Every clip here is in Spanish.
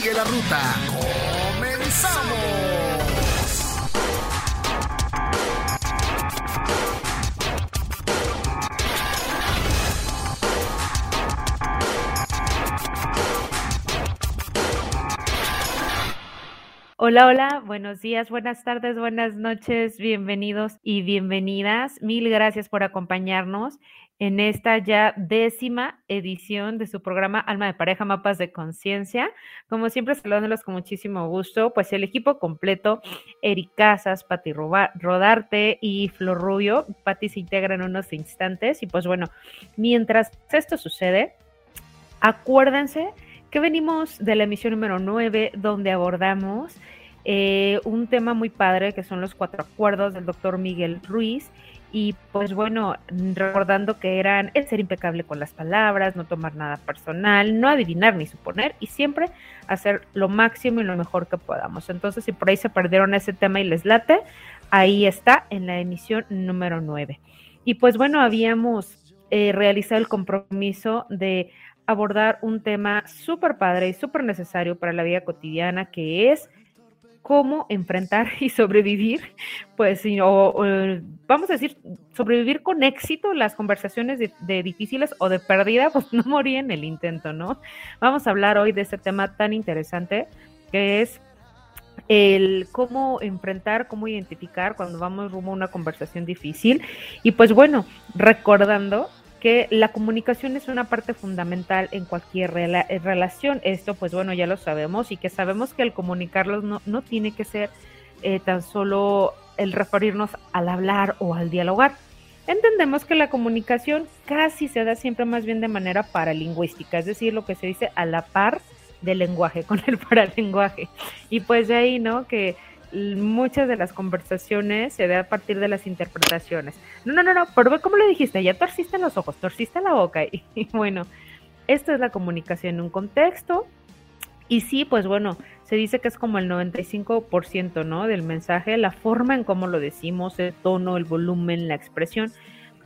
Sigue la ruta. ¡Comenzamos! Hola, hola, buenos días, buenas tardes, buenas noches, bienvenidos y bienvenidas. Mil gracias por acompañarnos en esta ya décima edición de su programa Alma de Pareja, Mapas de Conciencia. Como siempre, saludándolos con muchísimo gusto, pues el equipo completo, Eric Casas, Pati Rodarte y Flor Rubio. Pati se integra en unos instantes y pues bueno, mientras esto sucede, acuérdense que venimos de la emisión número 9, donde abordamos eh, un tema muy padre que son los cuatro acuerdos del doctor Miguel Ruiz. Y pues bueno, recordando que eran el ser impecable con las palabras, no tomar nada personal, no adivinar ni suponer y siempre hacer lo máximo y lo mejor que podamos. Entonces, si por ahí se perdieron ese tema y les late, ahí está en la emisión número 9. Y pues bueno, habíamos eh, realizado el compromiso de abordar un tema súper padre y súper necesario para la vida cotidiana, que es cómo enfrentar y sobrevivir, pues, o, vamos a decir, sobrevivir con éxito las conversaciones de, difíciles o de pérdida, pues no morir en el intento, ¿no? Vamos a hablar hoy de este tema tan interesante que es el cómo enfrentar, cómo identificar cuando vamos rumbo a una conversación difícil. Y pues bueno, recordando que la comunicación es una parte fundamental en cualquier eh, relación. Esto, pues bueno, ya lo sabemos y que sabemos que el comunicarlos no, no tiene que ser eh, tan solo el referirnos al hablar o al dialogar. Entendemos que la comunicación casi se da siempre más bien de manera paralingüística, es decir, lo que se dice a la par del lenguaje, con el paralenguaje. Y pues de ahí, ¿no? Que muchas de las conversaciones se da a partir de las interpretaciones. No, no, no, no, pero ¿cómo le dijiste? Ya torciste los ojos, torciste la boca. Y, bueno, esto es la comunicación en un contexto. Y sí, pues bueno, se dice que es como el 95%, ¿no? Del mensaje, la forma en cómo lo decimos, el tono, el volumen, la expresión.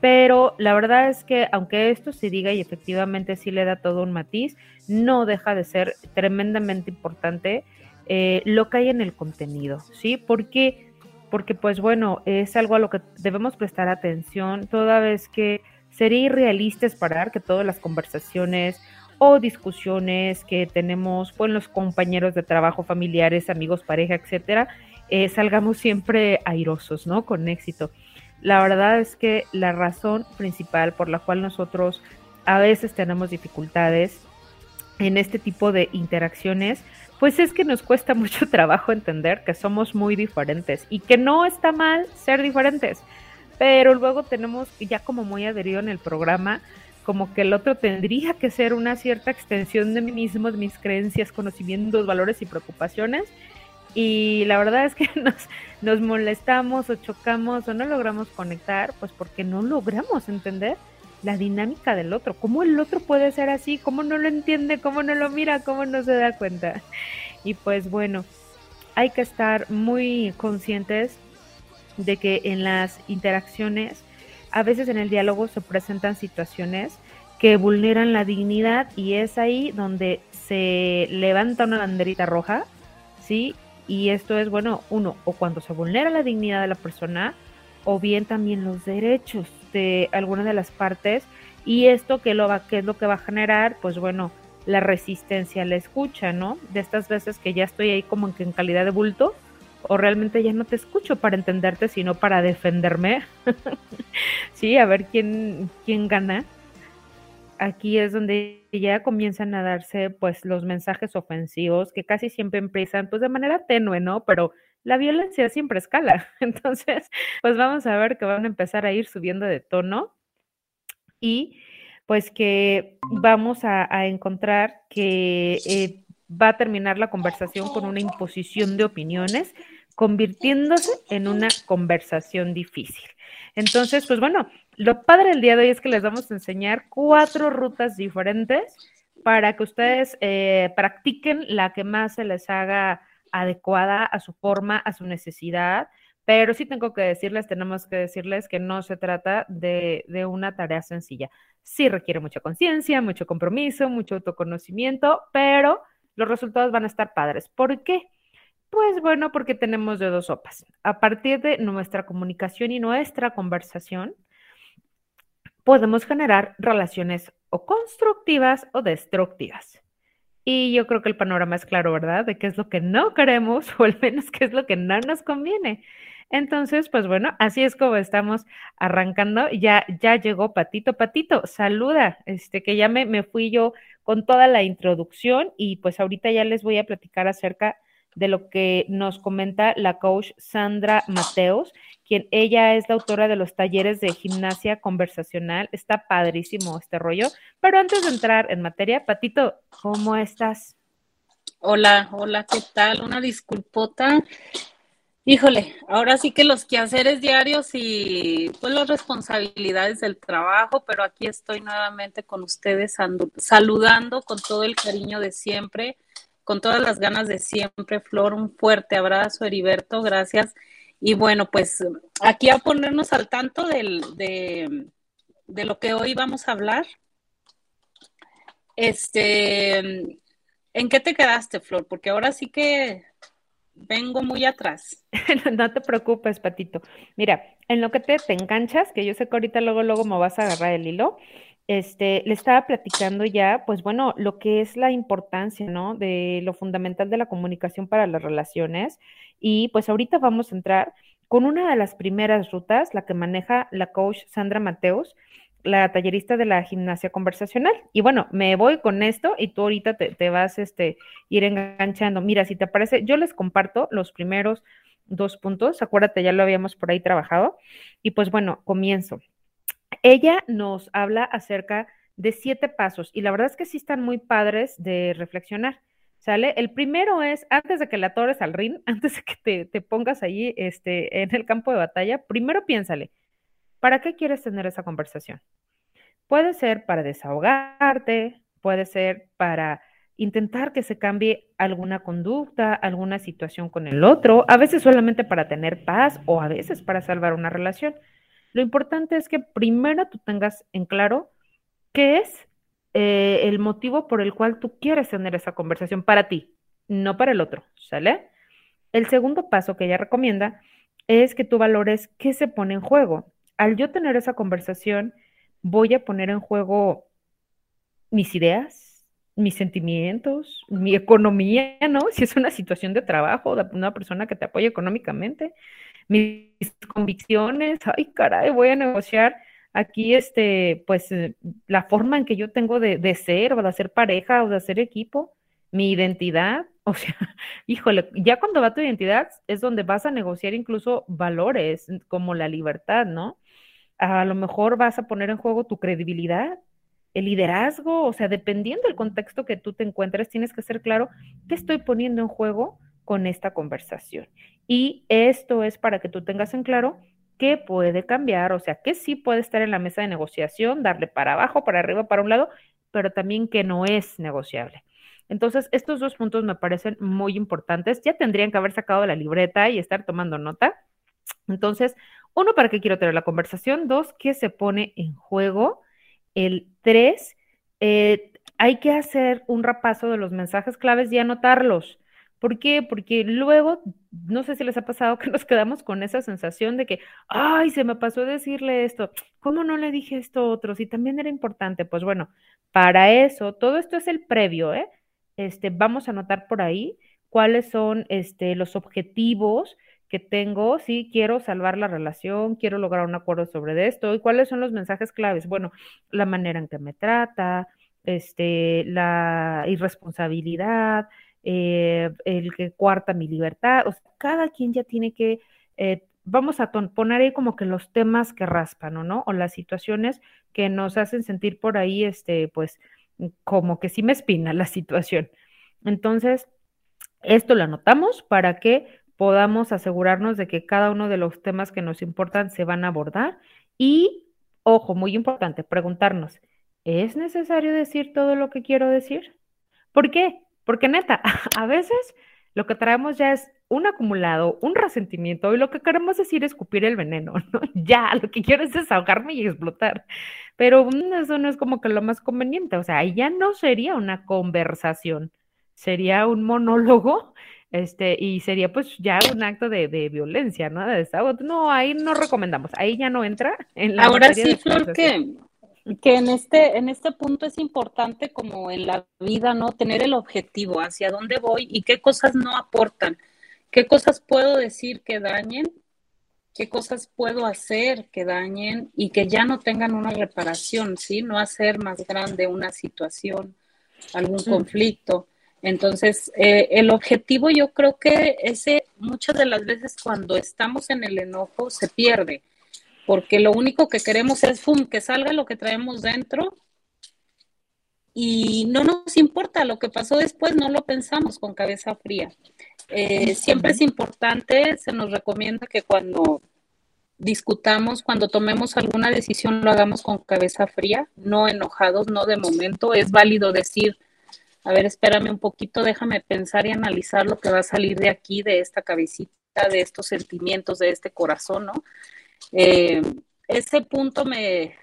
Pero la verdad es que aunque esto se diga y efectivamente sí le da todo un matiz, no deja de ser tremendamente importante eh, lo que hay en el contenido, ¿sí? Porque, porque pues bueno, es algo a lo que debemos prestar atención toda vez que sería irrealista esperar que todas las conversaciones o discusiones que tenemos con los compañeros de trabajo, familiares, amigos, pareja, etcétera, eh, salgamos siempre airosos, ¿no? Con éxito. La verdad es que la razón principal por la cual nosotros a veces tenemos dificultades en este tipo de interacciones pues es que nos cuesta mucho trabajo entender que somos muy diferentes y que no está mal ser diferentes, pero luego tenemos ya como muy adherido en el programa, como que el otro tendría que ser una cierta extensión de mí mismo, de mis creencias, conocimientos, valores y preocupaciones. Y la verdad es que nos, nos molestamos o chocamos o no logramos conectar, pues porque no logramos entender la dinámica del otro, cómo el otro puede ser así, cómo no lo entiende, cómo no lo mira, cómo no se da cuenta. Y pues bueno, hay que estar muy conscientes de que en las interacciones, a veces en el diálogo se presentan situaciones que vulneran la dignidad y es ahí donde se levanta una banderita roja, ¿sí? Y esto es, bueno, uno, o cuando se vulnera la dignidad de la persona, o bien también los derechos de alguna de las partes y esto que lo va, que es lo que va a generar, pues bueno, la resistencia a la escucha, ¿no? De estas veces que ya estoy ahí como en, en calidad de bulto o realmente ya no te escucho para entenderte, sino para defenderme. sí, a ver quién, quién gana. Aquí es donde ya comienzan a darse pues los mensajes ofensivos que casi siempre empiezan pues de manera tenue, ¿no? Pero la violencia siempre escala. Entonces, pues vamos a ver que van a empezar a ir subiendo de tono y pues que vamos a, encontrar que eh, va a terminar la conversación con una imposición de opiniones, convirtiéndose en una conversación difícil. Entonces, pues bueno, lo padre del día de hoy es que les vamos a enseñar cuatro rutas diferentes para que ustedes eh, practiquen la que más se les haga adecuada a su forma, a su necesidad. Pero sí tengo que decirles, tenemos que decirles que no se trata de, de una tarea sencilla. Sí requiere mucha conciencia, mucho compromiso, mucho autoconocimiento, pero los resultados van a estar padres. ¿Por qué? Pues bueno, porque tenemos de dos sopas. A partir de nuestra comunicación y nuestra conversación, podemos generar relaciones o constructivas o destructivas. Y yo creo que el panorama es claro, ¿verdad? De qué es lo que no queremos o al menos qué es lo que no nos conviene. Entonces, pues bueno, así es como estamos arrancando. Ya, ya llegó Patito. Patito, saluda, este, que ya me, me fui yo con toda la introducción y pues ahorita ya les voy a platicar acerca de lo que nos comenta la coach Sandra Mateos, quien ella es la autora de los talleres de gimnasia conversacional. Está padrísimo este rollo. Pero antes de entrar en materia, Patito, ¿cómo estás? Hola, hola, ¿qué tal? Una disculpota. Híjole, ahora sí que los quehaceres diarios y pues las responsabilidades del trabajo, pero aquí estoy nuevamente con ustedes saludando con todo el cariño de siempre, con todas las ganas de siempre. Flor, un fuerte abrazo, Heriberto, gracias. Y bueno, pues aquí a ponernos al tanto del, de, de lo que hoy vamos a hablar. Este, ¿en qué te quedaste, Flor? Porque ahora sí que vengo muy atrás. no te preocupes, Patito. Mira, en lo que te, te enganchas, que yo sé que ahorita luego, luego me vas a agarrar el hilo, este, le estaba platicando ya, pues bueno, lo que es la importancia, ¿no? De lo fundamental de la comunicación para las relaciones. Y pues ahorita vamos a entrar con una de las primeras rutas, la que maneja la coach Sandra Mateos, la tallerista de la gimnasia conversacional. Y bueno, me voy con esto y tú ahorita te, vas este, ir enganchando. Mira, si te parece, yo les comparto los primeros dos puntos. Acuérdate, ya lo habíamos por ahí trabajado. Y pues bueno, comienzo. Ella nos habla acerca de siete pasos y la verdad es que sí están muy padres de reflexionar. ¿Sale? El primero es, antes de que la torres al ring, antes de que te, te pongas allí este, en el campo de batalla, primero piénsale, ¿Para qué quieres tener esa conversación? Puede ser para desahogarte, puede ser para intentar que se cambie alguna conducta, alguna situación con el otro, a veces solamente para tener paz o a veces para salvar una relación. Lo importante es que primero tú tengas en claro qué es eh, el motivo por el cual tú quieres tener esa conversación para ti, no para el otro, ¿sale? El segundo paso que ella recomienda es que tú valores qué se pone en juego al yo tener esa conversación, voy a poner en juego mis ideas, mis sentimientos, mi economía, ¿no? Si es una situación de trabajo, de una persona que te apoya económicamente, mis convicciones, ay, caray, voy a negociar aquí, este, pues, eh, la forma en que yo tengo de, de ser, o de hacer pareja, o de hacer equipo, mi identidad, o sea, híjole, ya cuando va tu identidad es donde vas a negociar incluso valores como la libertad, ¿no? a lo mejor vas a poner en juego tu credibilidad, el liderazgo, o sea, dependiendo del contexto que tú te encuentres, tienes que ser claro qué estoy poniendo en juego con esta conversación. Y esto es para que tú tengas en claro qué puede cambiar, o sea, que sí puede estar en la mesa de negociación, darle para abajo, para arriba, para un lado, pero también que no es negociable. Entonces, estos dos puntos me parecen muy importantes. Ya tendrían que haber sacado la libreta y estar tomando nota. Entonces, uno, ¿para qué quiero tener la conversación? Dos, ¿qué se pone en juego? El tres, eh, hay que hacer un repaso de los mensajes claves y anotarlos. ¿Por qué? Porque luego, no sé si les ha pasado que nos quedamos con esa sensación de que, ay, se me pasó decirle esto, ¿cómo no le dije esto otro? Si también era importante, pues bueno, para eso, todo esto es el previo, ¿eh? Este, vamos a anotar por ahí cuáles son este, los objetivos que tengo, sí, quiero salvar la relación, quiero lograr un acuerdo sobre esto, y cuáles son los mensajes claves. Bueno, la manera en que me trata, este, la irresponsabilidad, eh, el que cuarta mi libertad, o sea, cada quien ya tiene que, eh, vamos a poner ahí como que los temas que raspan, ¿o no? O las situaciones que nos hacen sentir por ahí, este, pues, como que sí me espina la situación. Entonces, esto lo anotamos para que podamos asegurarnos de que cada uno de los temas que nos importan se van a abordar y, ojo, muy importante, preguntarnos, ¿es necesario decir todo lo que quiero decir? ¿Por qué? Porque neta, a veces lo que traemos ya es un acumulado, un resentimiento y lo que queremos decir es escupir el veneno, ¿no? Ya, lo que quiero es desahogarme y explotar. Pero mm, eso no es como que lo más conveniente, o sea, ahí ya no sería una conversación, sería un monólogo este, y sería pues ya un acto de, violencia, ¿no? De No, ahí no recomendamos, ahí ya no entra en la Ahora sí, Flor, que, que en este, en este punto es importante como en la vida, ¿no? Tener el objetivo, hacia dónde voy y qué cosas no aportan, qué cosas puedo decir que dañen, qué cosas puedo hacer que dañen y que ya no tengan una reparación, ¿sí? No hacer más grande una situación, algún conflicto. Entonces, eh, el objetivo yo creo que ese muchas de las veces cuando estamos en el enojo se pierde, porque lo único que queremos es fum, que salga lo que traemos dentro y no nos importa lo que pasó después, no lo pensamos con cabeza fría. Eh, siempre es importante, se nos recomienda que cuando discutamos, cuando tomemos alguna decisión, lo hagamos con cabeza fría, no enojados, no de momento. Es válido decir, a ver, espérame un poquito, déjame pensar y analizar lo que va a salir de aquí, de esta cabecita, de estos sentimientos, de este corazón, ¿no? Eh, ese punto me,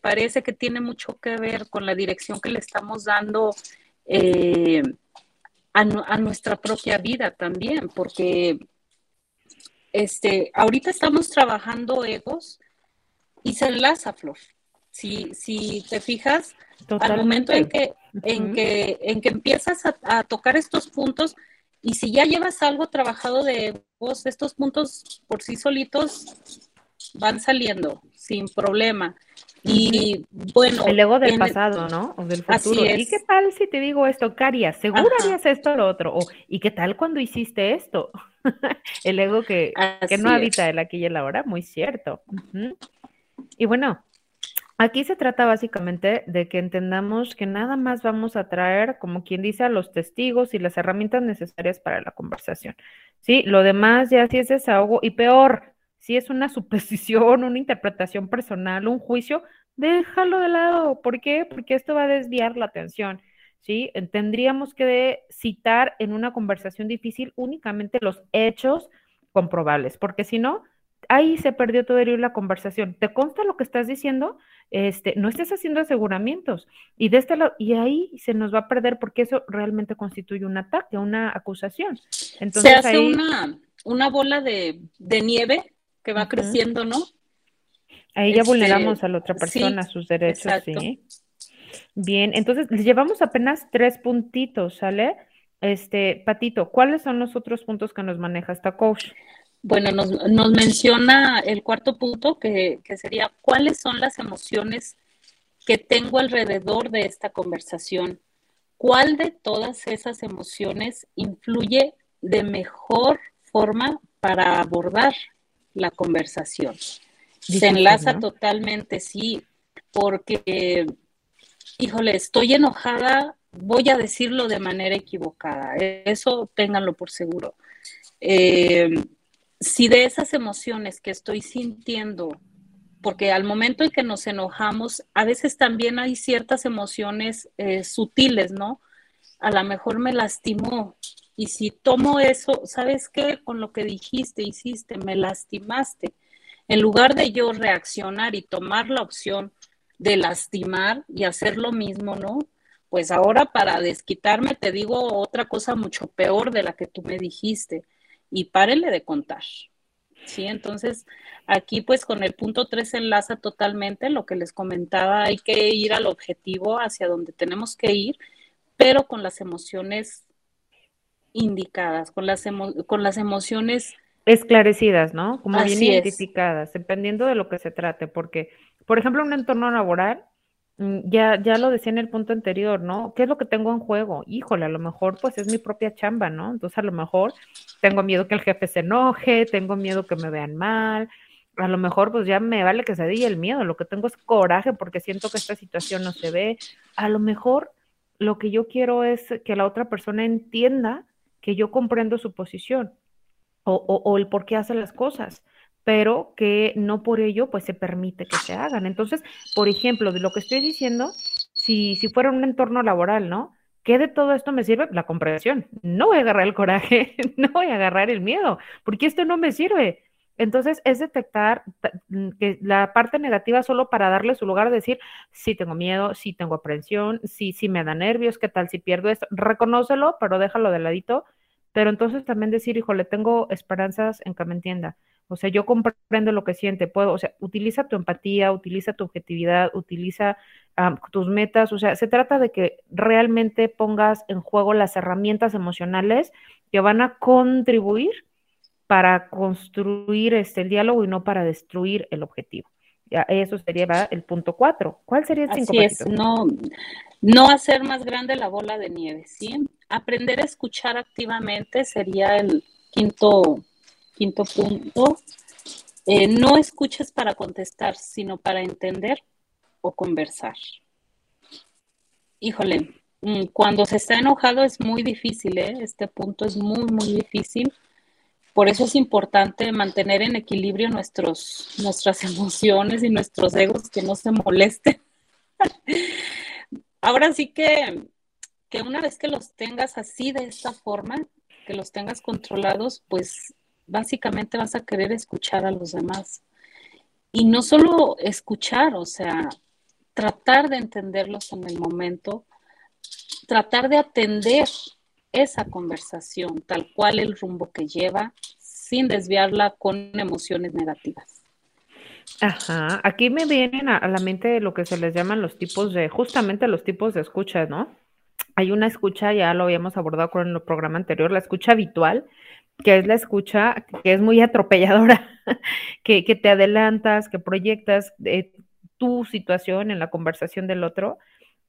parece que tiene mucho que ver con la dirección que le estamos dando eh, a, a, nuestra propia vida también, porque este, ahorita estamos trabajando egos y se enlaza, Flor. Si, si te fijas, al momento en que, en que, en que empiezas a, tocar estos puntos, y si ya llevas algo trabajado de vos, estos puntos por sí solitos van saliendo sin problema. Y bueno. El ego del pasado, ¿no? O del futuro. ¿Y qué tal si te digo esto, Caria? Seguro harías esto o lo otro. O, ¿y qué tal cuando hiciste esto? el ego que, que no habita el aquí y el ahora, muy cierto. Y bueno, Aquí se trata básicamente de que entendamos que nada más vamos a traer, como quien dice, a los testigos y las herramientas necesarias para la conversación. Sí, lo demás ya sí es desahogo y peor, si es una suposición, una interpretación personal, un juicio, déjalo de lado. ¿Por qué? Porque esto va a desviar la atención. ¿sí? Tendríamos que citar en una conversación difícil únicamente los hechos comprobables, porque si no, ahí se perdió todo el la conversación. ¿Te consta lo que estás diciendo? Este, no estés haciendo aseguramientos. Y de este lado, y ahí se nos va a perder porque eso realmente constituye un ataque, una acusación. Entonces, se hace una, una bola de, nieve que va creciendo, ¿no? Ahí ya vulneramos este, a la otra persona, sus derechos, sí. Bien, entonces llevamos apenas tres puntitos, ¿sale? Este, Patito, ¿cuáles son los otros puntos que nos maneja esta coach? Bueno, nos, nos menciona el cuarto punto que, que sería cuáles son las emociones que tengo alrededor de esta conversación. ¿Cuál de todas esas emociones influye de mejor forma para abordar la conversación? Se enlaza totalmente, sí, porque, híjole, estoy enojada, voy a decirlo de manera equivocada, eso ténganlo por seguro. Eh, si de esas emociones que estoy sintiendo, porque al momento en que nos enojamos, a veces también hay ciertas emociones eh, sutiles, ¿no? A lo mejor me lastimó. Y si tomo eso, ¿sabes qué? Con lo que dijiste, hiciste, me lastimaste. En lugar de yo reaccionar y tomar la opción de lastimar y hacer lo mismo, ¿no? Pues ahora para desquitarme te digo otra cosa mucho peor de la que tú me dijiste y párenle de contar. Sí, entonces aquí pues con el punto 3 enlaza totalmente lo que les comentaba, hay que ir al objetivo hacia donde tenemos que ir, pero con las emociones indicadas, con las, con las emociones esclarecidas, ¿no? Como bien identificadas, dependiendo de lo que se trate, porque, por ejemplo, un entorno laboral, mm, ya, ya lo decía en el punto anterior, ¿no? ¿Qué es lo que tengo en juego? Híjole, a lo mejor pues es mi propia chamba, ¿no? Entonces a lo mejor tengo miedo que el jefe se enoje, tengo miedo que me vean mal, a lo mejor pues ya me vale que se diga el miedo, lo que tengo es coraje porque siento que esta situación no se ve, a lo mejor lo que yo quiero es que la otra persona entienda que yo comprendo su posición o, el por qué hace las cosas, pero que no por ello pues se permite que se hagan. Entonces, por ejemplo, de lo que estoy diciendo, si, si fuera un entorno laboral, ¿no? ¿Qué de todo esto me sirve? La comprensión. No voy a agarrar el coraje, no voy a agarrar el miedo, porque esto no me sirve. Entonces, es detectar mm, que la parte negativa solo para darle su lugar, decir, sí tengo miedo, sí tengo aprensión, sí, sí me da nervios, ¿qué tal si pierdo esto? Reconócelo, pero déjalo de ladito pero entonces también decir, híjole, tengo esperanzas en que me entienda. O sea, yo comprendo lo que siente, puedo, o sea, utiliza tu empatía, utiliza tu objetividad, utiliza tus metas, o sea, se trata de que realmente pongas en juego las herramientas emocionales que van a contribuir para construir este, el diálogo y no para destruir el objetivo. Ya, eso sería el punto cuatro. ¿Cuál sería el cinco? Así es, no, no hacer más grande la bola de nieve, ¿sí? Aprender a escuchar activamente sería el quinto, quinto punto. Eh, no escuches para contestar, sino para entender o conversar. Híjole, mm, cuando se está enojado es muy difícil, ¿eh? Este punto es muy, muy difícil por eso es importante mantener en equilibrio nuestros, nuestras emociones y nuestros egos que no se molesten. Ahora sí que, que una vez que los tengas así de esta forma, que los tengas controlados, pues básicamente vas a querer escuchar a los demás. Y no solo escuchar, o sea, tratar de entenderlos en el momento, tratar de atender esa conversación, tal cual el rumbo que lleva, sin desviarla con emociones negativas. Ajá, aquí me vienen a, la mente lo que se les llaman los tipos de, justamente los tipos de escucha, ¿no? Hay una escucha, ya lo habíamos abordado con el programa anterior, la escucha habitual, que es la escucha que es muy atropelladora, que, que te adelantas, que proyectas eh, tu situación en la conversación del otro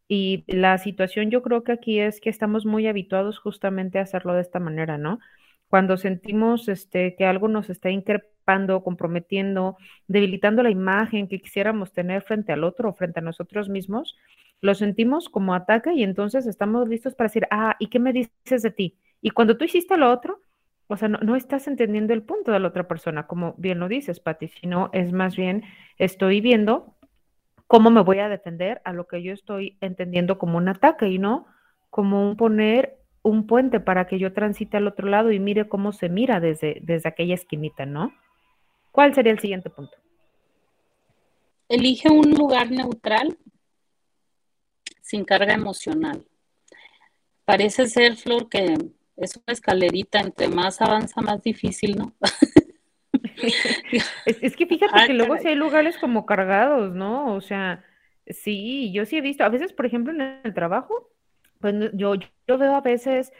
y la situación yo creo que aquí es que estamos muy habituados justamente a hacerlo de esta manera, ¿no? Cuando sentimos este, que algo nos está increpando, comprometiendo, debilitando la imagen que quisiéramos tener frente al otro o frente a nosotros mismos, lo sentimos como ataque y entonces estamos listos para decir, ah, ¿y qué me dices de ti? Y cuando tú hiciste lo otro, o sea, no, no estás entendiendo el punto de la otra persona, como bien lo dices, Patti, sino es más bien, estoy viendo cómo me voy a defender a lo que yo estoy entendiendo como un ataque y no como un poner un puente para que yo transite al otro lado y mire cómo se mira desde, desde aquella esquinita, ¿no? ¿Cuál sería el siguiente punto? Elige un lugar neutral sin carga emocional. Parece ser, Flor, que es una escalerita, entre más avanza, más difícil, ¿no? es, que fíjate ah, que luego sí hay lugares como cargados, ¿no? O sea, sí, yo sí he visto, a veces, por ejemplo, en el trabajo, pues yo, yo veo a veces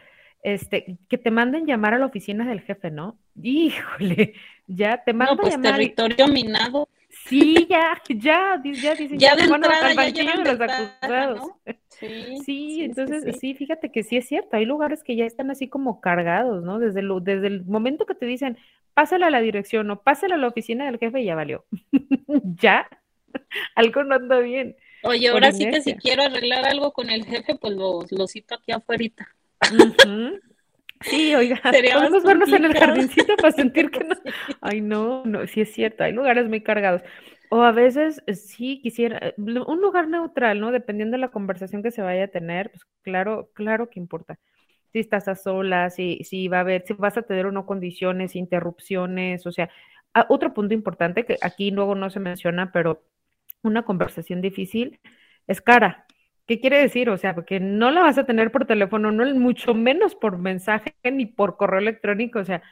este, que te manden llamar a la oficina del jefe, ¿no? Híjole, ya te mandan no, pues llamar. territorio minado. Sí, ya, ya, ya dicen, ya, de bueno, entrada, ya de los acusados. ¿no? Sí, sí, entonces sí, fíjate que sí es cierto, hay lugares que ya están así como cargados, ¿no? Desde, lo, desde el momento que te dicen, pásale a la dirección o pásale a la oficina del jefe, ya valió. ya, algo no anda bien. Oye, ahora sí que si quiero arreglar algo con el jefe, pues lo, lo cito aquí afuera. Sí, oiga, podemos vernos en el jardincito para sentir que no. Ay, no, no, sí es cierto, hay lugares muy cargados. O a veces eh, sí quisiera eh, un lugar neutral, ¿no? Dependiendo de la conversación que se vaya a tener, pues claro, claro que importa. Si estás a solas, si, si va a haber, si vas a tener o no condiciones, interrupciones, o sea, ah, otro punto importante que aquí luego no se menciona, pero una conversación difícil es cara. ¿Qué quiere decir? O sea, porque no la vas a tener por teléfono, no mucho menos por mensaje ni por correo electrónico. O sea,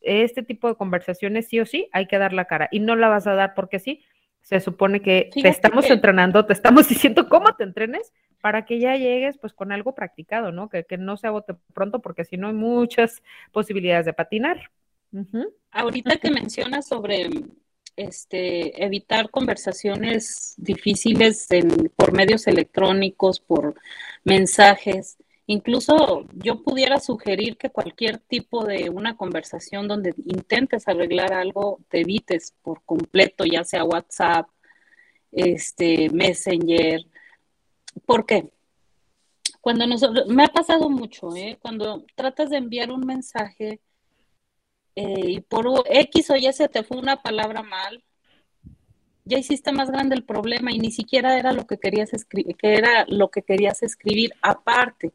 este tipo de conversaciones sí o sí hay que dar la cara y no la vas a dar porque sí. Se supone que te estamos entrenando, te estamos diciendo cómo te entrenes para que ya llegues pues con algo practicado, ¿no? Que, que no se agote pronto porque si no hay muchas posibilidades de patinar. Ahorita que mencionas sobre este, evitar conversaciones difíciles por medios electrónicos, por mensajes, incluso yo pudiera sugerir que cualquier tipo de una conversación donde intentes arreglar algo, te evites por completo, ya sea WhatsApp, este, Messenger. ¿Por qué? Cuando nosotros, me ha pasado mucho, ¿eh? Cuando tratas de enviar un mensaje eh, y por X o Y se te fue una palabra mal, ya hiciste más grande el problema y ni siquiera era lo que querías escribir, que era lo que querías escribir, aparte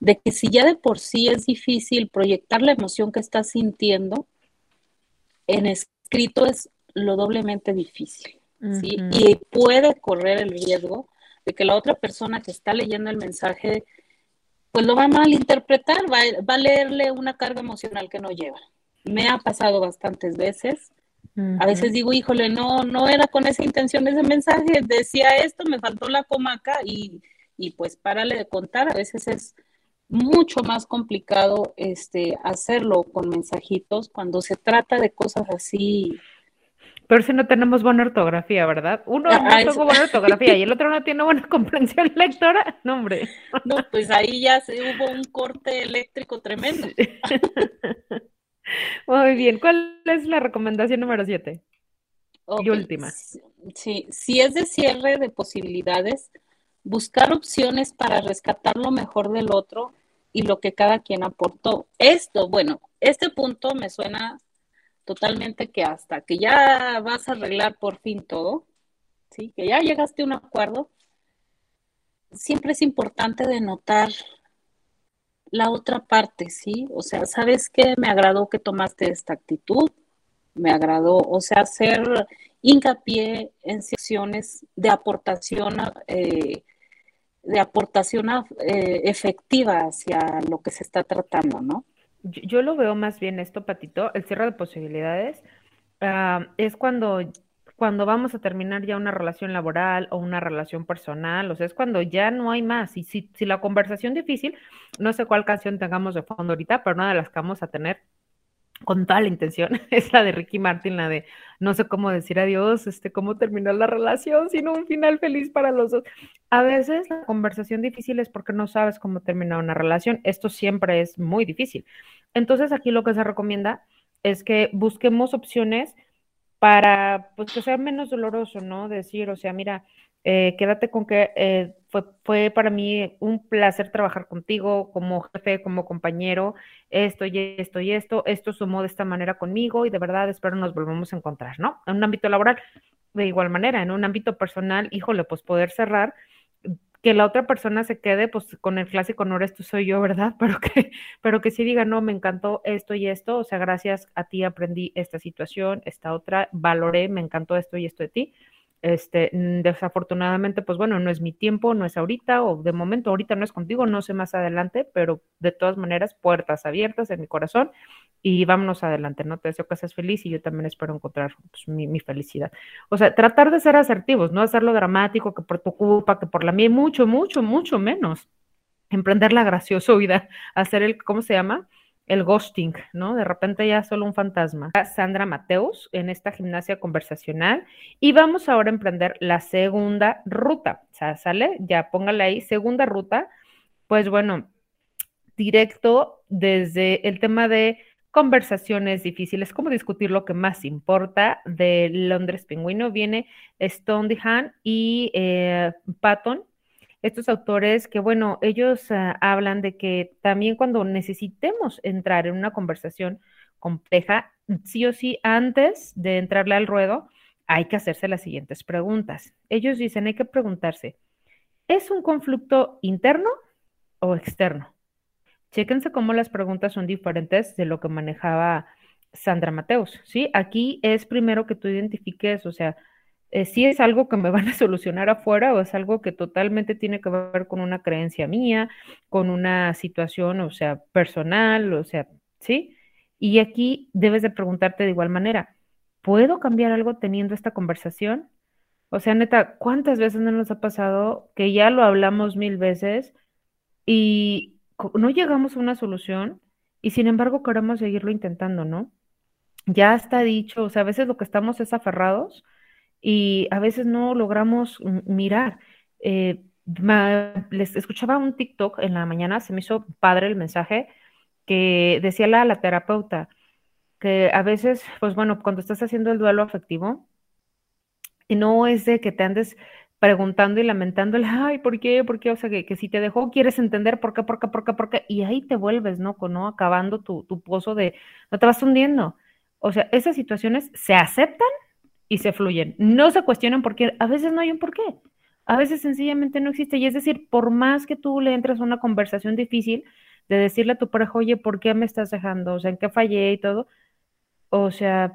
de que si ya de por sí es difícil proyectar la emoción que estás sintiendo, en escrito es lo doblemente difícil. Y puede correr el riesgo de que la otra persona que está leyendo el mensaje, pues lo va a malinterpretar, va, va a leerle una carga emocional que no lleva. Me ha pasado bastantes veces. A veces digo, híjole, no, no era con esa intención ese mensaje, decía esto, me faltó la coma acá y, y pues párale de contar, a veces es mucho más complicado este, hacerlo con mensajitos cuando se trata de cosas así. Pero si no tenemos buena ortografía, ¿verdad? Uno Ah, no ah, tengo buena ortografía y el otro no tiene buena comprensión lectora. No, hombre. No, pues ahí ya se, hubo un corte eléctrico tremendo. Muy bien. ¿Cuál es la recomendación número 7? Ok, última. Sí, si es de cierre de posibilidades, buscar opciones para rescatar lo mejor del otro y lo que cada quien aportó. Esto, bueno, este punto me suena totalmente que hasta que ya vas a arreglar por fin todo, ¿sí? Que ya llegaste a un acuerdo, siempre es importante denotar la otra parte, ¿sí? O sea, ¿sabes qué? Me agradó que tomaste esta actitud, me agradó, o sea, hacer hincapié en secciones de aportación, eh, de aportación eh, efectiva hacia lo que se está tratando, ¿no? Yo, lo veo más bien esto, Patito, el cierre de posibilidades, ah, es cuando, cuando vamos a terminar ya una relación laboral o una relación personal, o sea, es cuando ya no hay más. Y si, si la conversación difícil, no sé cuál canción tengamos de fondo ahorita, pero una de las que vamos a tener con toda la intención es la de Ricky Martin, la de no sé cómo decir adiós, este, cómo terminar la relación, sino un final feliz para los dos. A veces la conversación difícil es porque no sabes cómo terminar una relación. Esto siempre es muy difícil. Entonces aquí lo que se recomienda es que busquemos opciones para pues que sea menos doloroso, ¿no? Decir, o sea, mira, eh, quédate con que eh, fue, fue para mí un placer trabajar contigo como jefe, como compañero, esto y esto y esto, esto sumó de esta manera conmigo y de verdad espero nos volvamos a encontrar, ¿no? En un ámbito laboral, de igual manera, en un ámbito personal, híjole, pues poder cerrar que la otra persona se quede pues con el clásico no eres tú soy yo, ¿verdad? Pero que, pero que sí diga, no, me encantó esto y esto, o sea, gracias a ti aprendí esta situación, esta otra, valoré, me encantó esto y esto de ti. Este, desafortunadamente, pues bueno, no es mi tiempo, no es ahorita, o de momento ahorita no es contigo, no sé más adelante, pero de todas maneras, puertas abiertas en mi corazón y vámonos adelante, ¿no? Te deseo que seas feliz y yo también espero encontrar pues, mi, mi, felicidad. O sea, tratar de ser asertivos, no hacerlo dramático, que por tu culpa, que por la mía, mucho, mucho, mucho menos. Emprender la graciosa vida, hacer el, ¿cómo se llama? El ghosting, ¿no? De repente ya solo un fantasma. Sandra Mateus en esta gimnasia conversacional y vamos ahora a emprender la segunda ruta. O sea, sale, ya póngale ahí, segunda ruta. Pues bueno, directo desde el tema de conversaciones difíciles, cómo discutir lo que más importa de Londres Pingüino, viene Stone Dehan y eh, Patton, estos autores que, bueno, ellos uh, hablan de que también cuando necesitemos entrar en una conversación compleja, sí o sí, antes de entrarle al ruedo, hay que hacerse las siguientes preguntas. Ellos dicen, hay que preguntarse, ¿es un conflicto interno o externo? Chéquense cómo las preguntas son diferentes de lo que manejaba Sandra Mateus, ¿sí? Aquí es primero que tú identifiques, o sea, eh, si es algo que me van a solucionar afuera o es algo que totalmente tiene que ver con una creencia mía, con una situación, o sea, personal, o sea, ¿sí? Y aquí debes de preguntarte de igual manera, ¿puedo cambiar algo teniendo esta conversación? O sea, neta, ¿cuántas veces no nos ha pasado que ya lo hablamos mil veces y no llegamos a una solución y sin embargo queremos seguirlo intentando, ¿no? Ya está dicho, o sea, a veces lo que estamos es aferrados y a veces no logramos mirar. Eh, les escuchaba un TikTok en la mañana, se me hizo padre el mensaje que decía la, la terapeuta que a veces, pues bueno, cuando estás haciendo el duelo afectivo, no es de que te andes preguntando y lamentándole, ay, ¿por qué? ¿Por qué? O sea, que, que si te dejó, quieres entender por qué, por qué, por qué, por qué, y ahí te vuelves, ¿no? Con, ¿no? Acabando tu, tu pozo de, no te vas hundiendo. O sea, esas situaciones se aceptan y se fluyen. No se cuestionan porque a veces no hay un por qué. A veces sencillamente no existe. Y es decir, por más que tú le entres a una conversación difícil de decirle a tu pareja, oye, ¿por qué me estás dejando? O sea, ¿en qué fallé y todo? O sea,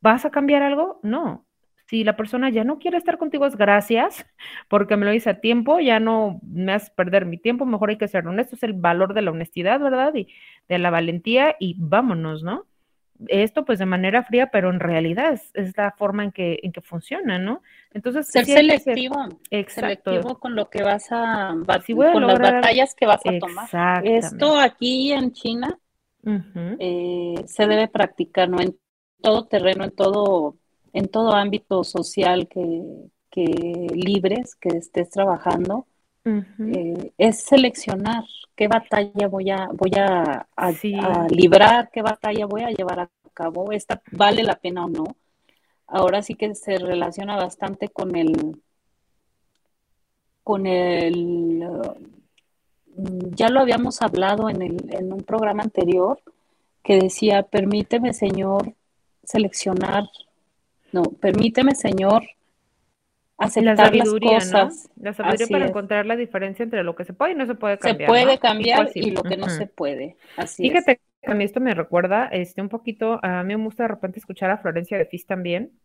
¿vas a cambiar algo? No. Si la persona ya no quiere estar contigo, es gracias, porque me lo hice a tiempo, ya no me haces perder mi tiempo, mejor hay que ser honesto, es el valor de la honestidad, ¿verdad? Y de la valentía y vámonos, ¿no? Esto pues de manera fría, pero en realidad es, es la forma en que, en que funciona, ¿no? Entonces, Ser selectivo, exacto, selectivo con lo que vas a, Si con las batallas que vas a tomar. Esto aquí en China eh, se debe practicar, ¿no? En todo terreno, en todo, en todo ámbito social que, que libres, que estés trabajando, eh, es seleccionar qué batalla voy a, voy a, a- Sí. a librar, qué batalla voy a llevar a cabo, esta vale la pena o no. Ahora sí que se relaciona bastante con el, con el, uh, ya lo habíamos hablado en el, en un programa anterior, que decía, permíteme, Señor, seleccionar, no, permíteme, Señor, La aceptar las sabiduría, ¿no? La sabiduría Así para es. encontrar la diferencia entre lo que se puede y no se puede Se cambiar, puede ¿no? cambiar y lo que no se puede. Así es. Fíjate que a mí esto me recuerda este, un poquito, a mí me gusta de repente escuchar a Florencia de Fis también,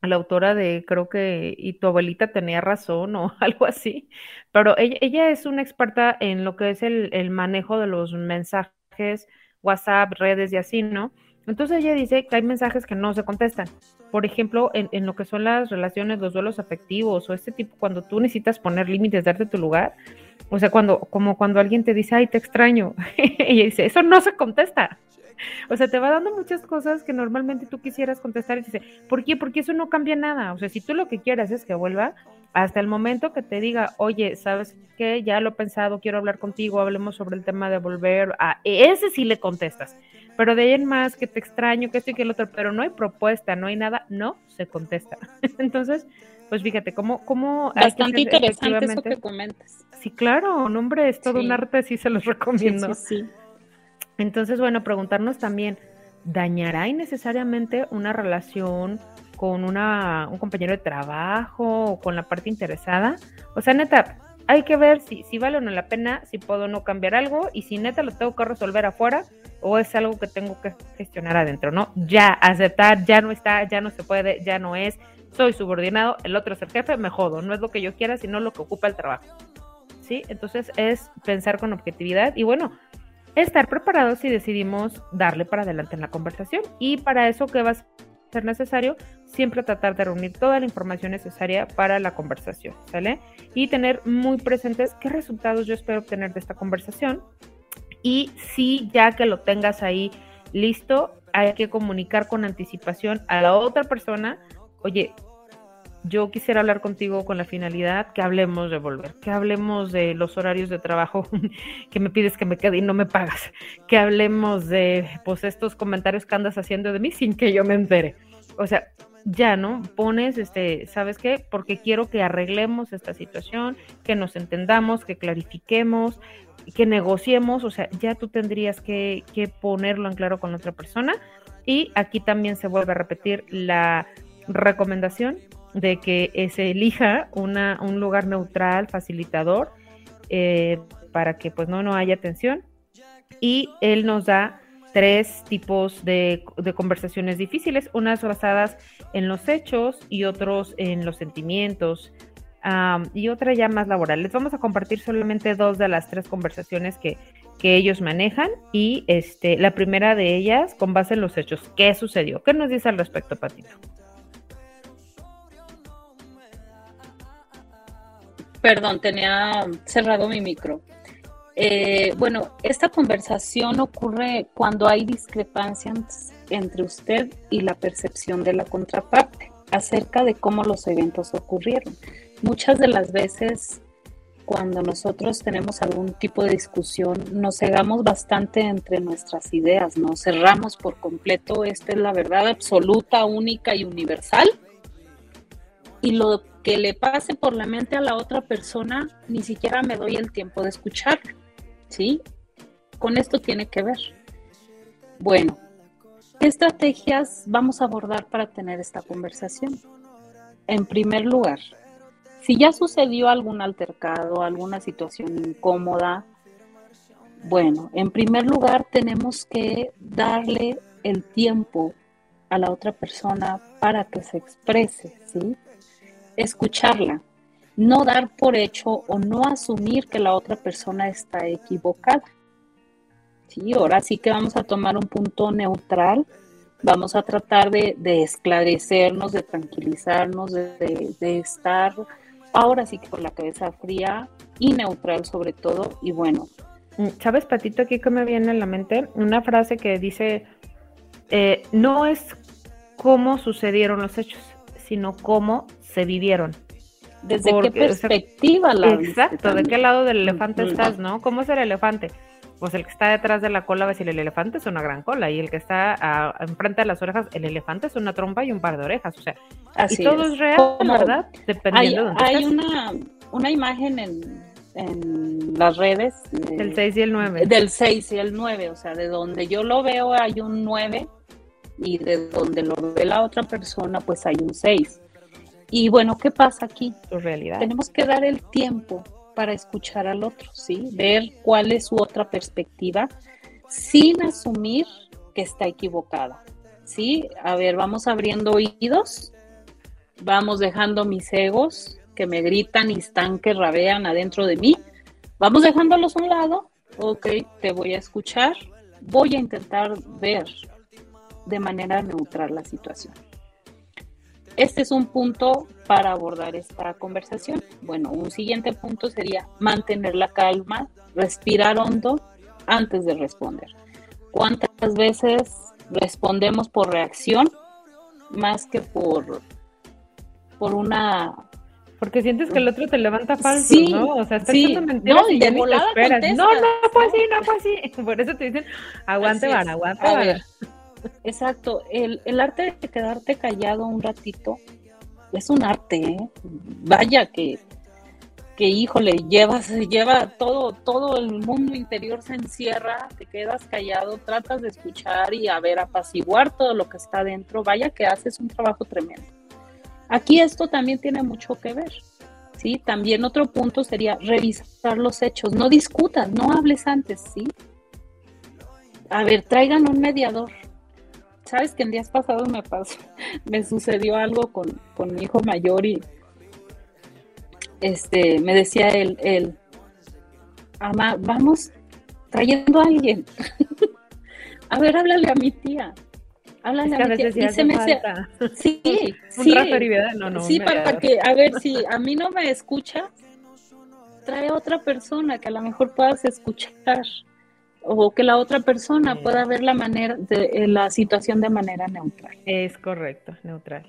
a la autora de creo que y tu abuelita tenía razón o algo así, pero ella, ella es una experta en lo que es el, el manejo de los mensajes, WhatsApp, redes y así, ¿no? Entonces ella dice que hay mensajes que no se contestan. Por ejemplo, en, lo que son las relaciones, los duelos afectivos o este tipo, cuando tú necesitas poner límites, darte tu lugar, o sea, cuando, como cuando alguien te dice, ay, te extraño, ella dice, eso no se contesta. O sea, te va dando muchas cosas que normalmente tú quisieras contestar y dice, ¿por qué? Porque eso no cambia nada. O sea, si tú lo que quieres es que vuelva, hasta el momento que te diga, oye, ¿sabes qué? Ya lo he pensado, quiero hablar contigo, hablemos sobre el tema de volver. A ese sí le contestas. Pero de ahí en más, que te extraño, que esto y que el otro, pero no hay propuesta, no hay nada, no se contesta. Entonces, pues fíjate, ¿cómo, cómo hay que Bastante ser interesante eso efectivamente- que comentas. Sí, claro, no, hombre, es todo un arte, sí se los Sí, recomiendo. sí, sí. Entonces, bueno, preguntarnos también, ¿dañará innecesariamente una relación con una, un compañero de trabajo o con la parte interesada? O sea, neta, hay que ver si, si vale o no la pena, si puedo o no cambiar algo y si neta lo tengo que resolver afuera o es algo que tengo que gestionar adentro, ¿no? Ya, aceptar, ya no está, ya no se puede, ya no es, soy subordinado, el otro es el jefe, me jodo, no es lo que yo quiera, sino lo que ocupa el trabajo. ¿Sí? Entonces es pensar con objetividad y bueno, estar preparados si decidimos darle para adelante en la conversación. Y para eso, ¿qué va a ser necesario? Siempre tratar de reunir toda la información necesaria para la conversación, ¿sale? Y tener muy presentes qué resultados yo espero obtener de esta conversación. Y si ya que lo tengas ahí listo, hay que comunicar con anticipación a la otra persona, oye, yo quisiera hablar contigo con la finalidad que hablemos de volver, que hablemos de los horarios de trabajo que me pides que me quede y no me pagas, que hablemos de pues estos comentarios que andas haciendo de mí sin que yo me entere. O sea, ya, ¿no? Pones, este, ¿sabes qué? Porque quiero que arreglemos esta situación, que nos entendamos, que clarifiquemos, que negociemos, o sea, ya tú tendrías que, que ponerlo en claro con la otra persona. Y aquí también se vuelve a repetir la recomendación de que eh, se elija una, un lugar neutral, facilitador, eh, para que pues no, no haya tensión. Y él nos da tres tipos de, de conversaciones difíciles, unas basadas en los hechos y otros en los sentimientos. am, y otra ya más laboral. Les vamos a compartir solamente dos de las tres conversaciones que, que ellos manejan y este, la primera de ellas con base en los hechos. ¿Qué sucedió? ¿Qué nos dice al respecto, Patito? Perdón, tenía cerrado mi micro. Eh, bueno, esta conversación ocurre cuando hay discrepancias entre usted y la percepción de la contraparte acerca de cómo los eventos ocurrieron. Muchas de las veces cuando nosotros tenemos algún tipo de discusión, nos cegamos bastante entre nuestras ideas, nos cerramos por completo, esta es la verdad absoluta, única y universal. Y lo que le pase por la mente a la otra persona, ni siquiera me doy el tiempo de escucharlo. ¿Sí? Con esto tiene que ver. Bueno, ¿qué estrategias vamos a abordar para tener esta conversación? En primer lugar, si ya sucedió algún altercado, alguna situación incómoda, bueno, en primer lugar tenemos que darle el tiempo a la otra persona para que se exprese, ¿sí? Escucharla, no dar por hecho o no asumir que la otra persona está equivocada. Sí, ahora sí que vamos a tomar un punto neutral, vamos a tratar de, de esclarecernos, de tranquilizarnos, de, estar ahora sí que con la cabeza fría y neutral sobre todo. Y bueno. Mm, ¿Sabes, Patito, aquí que me viene a la mente? Una frase que dice, eh, no es cómo sucedieron los hechos, sino cómo se vivieron. ¿Desde Porque, qué perspectiva la Exacto, ¿de qué lado del elefante estás, no? ¿Cómo es el elefante? Pues el que está detrás de la cola va a decir, el elefante es una gran cola, y el que está a, enfrente de las orejas, el elefante es una trompa y un par de orejas, o sea, Así y todo es, es real, Como ¿verdad? Dependiendo hay, hay una, una imagen en, en las redes. Eh, del 6 y el 9. Del 6 y el 9, o sea, de donde yo lo veo hay un 9 y de donde lo ve la otra persona pues hay un 6. Y bueno, ¿qué pasa aquí? Tu realidad. Tenemos que dar el tiempo para escuchar al otro, ¿sí? Ver cuál es su otra perspectiva sin asumir que está equivocada, ¿sí? A ver, vamos abriendo oídos, vamos dejando mis egos que me gritan y están que rabean adentro de mí, vamos dejándolos a un lado, ok, te voy a escuchar, voy a intentar ver de manera neutral la situación. Este es un punto para abordar esta conversación. Bueno, un siguiente punto sería mantener la calma, respirar hondo antes de responder. ¿Cuántas veces respondemos por reacción más que por, por una... Porque sientes que el otro te levanta falso, Sí, ¿no? O sea, estás sí. echando mentiras No, y ya ni te esperas. contestas. No, no fue así, no fue así. Por eso te dicen, aguante, vara, aguante, A ver, exacto. El, el arte de quedarte callado un ratito es un arte, ¿eh? Vaya que, que híjole, llevas, lleva todo, todo el mundo interior se encierra, te quedas callado, tratas de escuchar y a ver, apaciguar todo lo que está dentro. Vaya que haces un trabajo tremendo. Aquí esto también tiene mucho que ver. ¿Sí? También otro punto sería revisar los hechos. No discutas, no hables antes, ¿sí? A ver, traigan un mediador. Sabes que en días pasados me pasó, me sucedió algo con, con mi hijo mayor y este me decía él, él, ama, vamos trayendo a alguien. a ver, háblale a mi tía. Háblale Es que a a mi tía. sí Y hace se me hacía- falta. Sí, Un sí. para que, a ver, si a mí no me escucha, trae otra persona que a lo mejor puedas escuchar o que la otra persona Sí. pueda ver la manera de eh, la situación de manera neutral. Es correcto, neutral.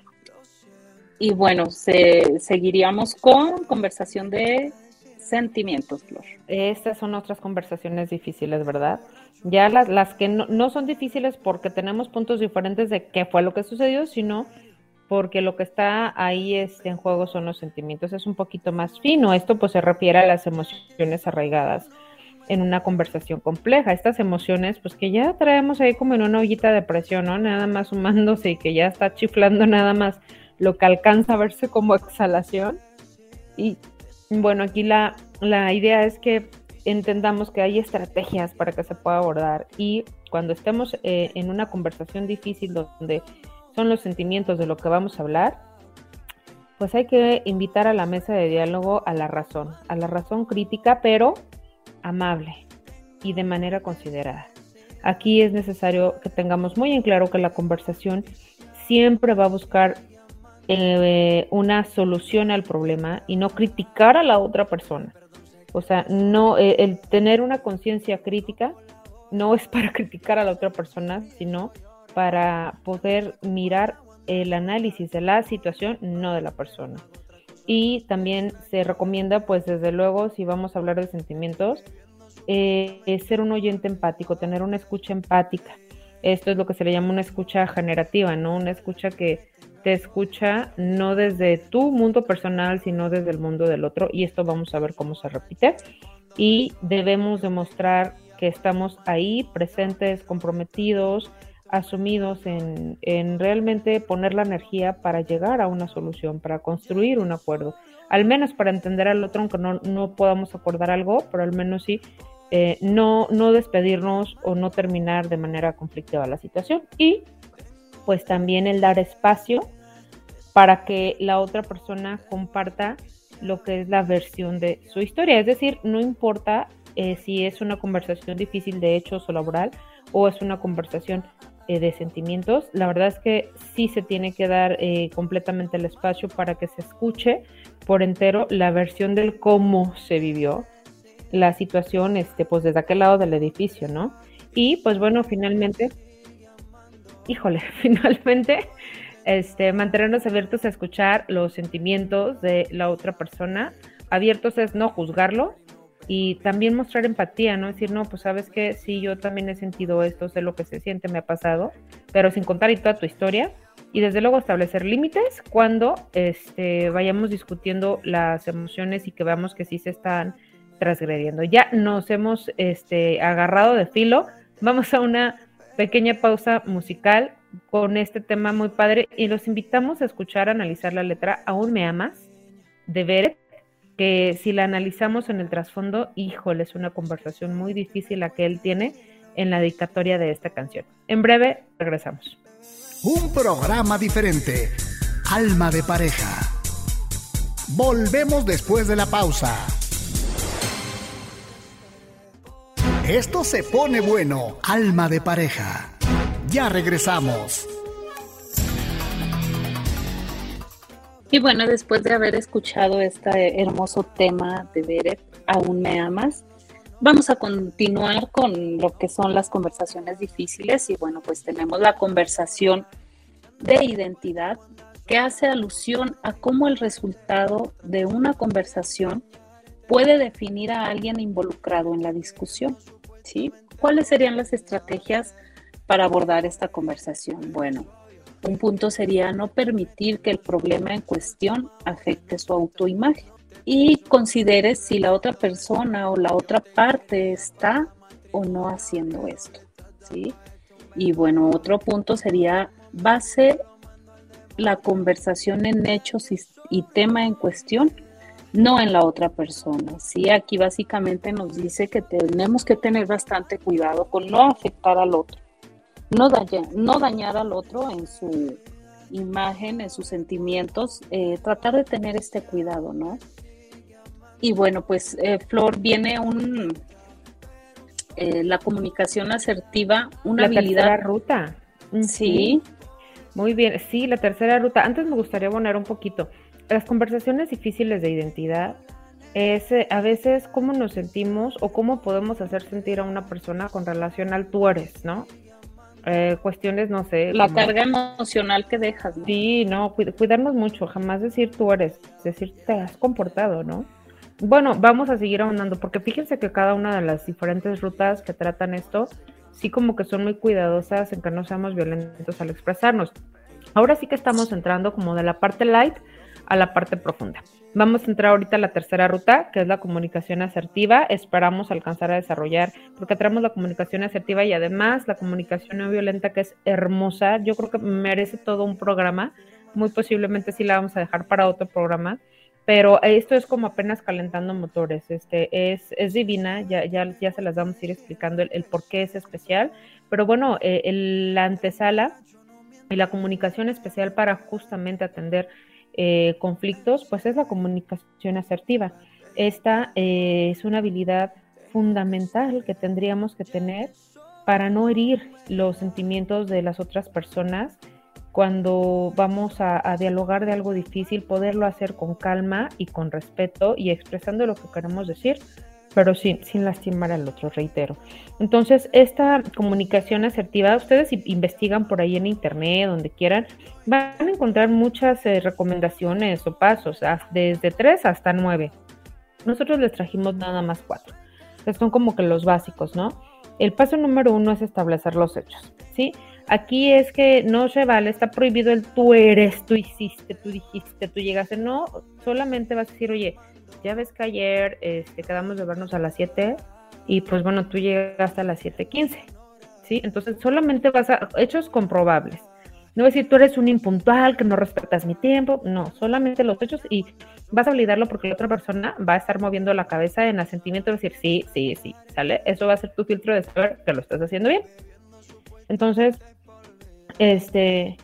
Y bueno, se, seguiríamos con conversación de sentimientos, Flor. Estas son otras conversaciones difíciles, ¿verdad? Ya las, las que no, no son difíciles porque tenemos puntos diferentes de qué fue lo que sucedió, sino porque lo que está ahí este, en juego son los sentimientos. Es un poquito más fino. Esto pues se refiere a las emociones arraigadas en una conversación compleja. Estas emociones pues que ya traemos ahí como en una ollita de presión, ¿no? Nada más sumándose y que ya está chiflando nada más lo que alcanza a verse como exhalación. Y bueno, aquí la, la idea es que entendamos que hay estrategias para que se pueda abordar y cuando estemos eh, en una conversación difícil donde son los sentimientos de lo que vamos a hablar, pues hay que invitar a la mesa de diálogo a la razón, a la razón crítica, pero amable y de manera considerada. Aquí es necesario que tengamos muy en claro que la conversación siempre va a buscar eh, una solución al problema y no criticar a la otra persona. O sea, no, eh, el tener una conciencia crítica no es para criticar a la otra persona, sino para poder mirar el análisis de la situación, no de la persona. Y también se recomienda, pues desde luego, si vamos a hablar de sentimientos, eh, ser un oyente empático, tener una escucha empática. Esto es lo que se le llama una escucha generativa, ¿no? Una escucha que te escucha no desde tu mundo personal, sino desde el mundo del otro. Y esto vamos a ver cómo se repite. Y debemos demostrar que estamos ahí, presentes, comprometidos, asumidos en, en, realmente poner la energía para llegar a una solución, para construir un acuerdo, al menos para entender al otro, aunque no, no podamos acordar algo, pero al menos sí eh, no, no despedirnos o no terminar de manera conflictiva la situación. Y pues también el dar espacio para que la otra persona comparta lo que es la versión de su historia. Es decir, no importa eh, si es una conversación difícil de hechos o laboral o es una conversación eh, de sentimientos. La verdad es que sí se tiene que dar eh, completamente el espacio para que se escuche por entero la versión del cómo se vivió la situación, este, pues desde aquel lado del edificio, ¿no? Y pues bueno, finalmente, híjole, finalmente, este, mantenernos abiertos a escuchar los sentimientos de la otra persona. Abiertos es no juzgarlo, y también mostrar empatía, ¿no? Decir, no, pues sabes que sí, yo también he sentido esto, sé lo que se siente, me ha pasado, pero sin contar y toda tu historia. Y desde luego establecer límites cuando este, vayamos discutiendo las emociones y que veamos que sí se están transgrediendo. Ya nos hemos este, agarrado de filo. Vamos a una pequeña pausa musical con este tema muy padre y los invitamos a escuchar, analizar la letra Aún me amas de Beret que si la analizamos en el trasfondo, híjole, es una conversación muy difícil la que él tiene en la dedicatoria de esta canción. En breve, regresamos. Un programa diferente, Alma de pareja. Volvemos después de la pausa. Esto se pone bueno, Alma de pareja. Ya regresamos. Y bueno, después de haber escuchado este hermoso tema de Beret, Aún me amas, vamos a continuar con lo que son las conversaciones difíciles y bueno, pues tenemos la conversación de identidad que hace alusión a cómo el resultado de una conversación puede definir a alguien involucrado en la discusión. ¿sí? ¿Cuáles serían las estrategias para abordar esta conversación? Bueno, un punto sería no permitir que el problema en cuestión afecte su autoimagen y considere si la otra persona o la otra parte está o no haciendo esto. ¿sí? Y bueno, otro punto sería base la conversación en hechos y, tema en cuestión, no en la otra persona. Sí, aquí básicamente nos dice que tenemos que tener bastante cuidado con no afectar al otro no, no dañar al otro en su imagen, en sus sentimientos, eh, tratar de tener este cuidado, ¿no? Y bueno, pues eh, Flor viene un eh, la comunicación asertiva, una la habilidad. Tercera ruta. Sí. Muy bien, sí, la tercera ruta. Antes me gustaría abonar un poquito. Las conversaciones difíciles de identidad es a veces cómo nos sentimos o cómo podemos hacer sentir a una persona con relación al tú eres, ¿no? Eh, cuestiones, no sé. La carga emocional que dejas. ¿no? Sí, no, cuidarnos mucho, jamás decir tú eres, decir te has comportado, ¿no? Bueno, vamos a seguir ahondando, porque fíjense que cada una de las diferentes rutas que tratan esto, sí como que son muy cuidadosas en que no seamos violentos al expresarnos. Ahora sí que estamos entrando como de la parte light a la parte profunda. Vamos a entrar ahorita a la tercera ruta, que es la comunicación asertiva. Esperamos alcanzar a desarrollar, porque traemos la comunicación asertiva y además la comunicación no violenta, que es hermosa. Yo creo que merece todo un programa. Muy posiblemente sí la vamos a dejar para otro programa. Pero esto es como apenas calentando motores. Este es, es divina, ya, ya, ya se las vamos a ir explicando el, por qué es especial. Pero bueno, eh, la antesala y la comunicación especial para justamente atender eh, conflictos, pues es la comunicación asertiva. Esta eh, es una habilidad fundamental que tendríamos que tener para no herir los sentimientos de las otras personas cuando vamos a, a dialogar de algo difícil, poderlo hacer con calma y con respeto y expresando lo que queremos decir, pero sin, sin lastimar al otro, reitero. Entonces, esta comunicación asertiva, ustedes investigan por ahí en internet, donde quieran, van a encontrar muchas eh, recomendaciones o pasos, as- desde tres hasta nueve. Nosotros les trajimos nada más cuatro, son como que los básicos, ¿no? El paso número uno es establecer los hechos, ¿sí? Aquí es que no se vale, está prohibido el tú eres, tú hiciste, tú dijiste, tú llegaste. No, solamente vas a decir, oye, ya ves que ayer este, quedamos de vernos a las 7 y pues bueno, tú llegaste a las 7:15, ¿sí? Entonces solamente vas a hechos comprobables. No decir tú eres un impuntual, que no respetas mi tiempo, no, solamente los hechos y vas a validarlo porque la otra persona va a estar moviendo la cabeza en asentimiento de decir sí, sí, sí, ¿sale? Eso va a ser tu filtro de saber que lo estás haciendo bien. Entonces, este,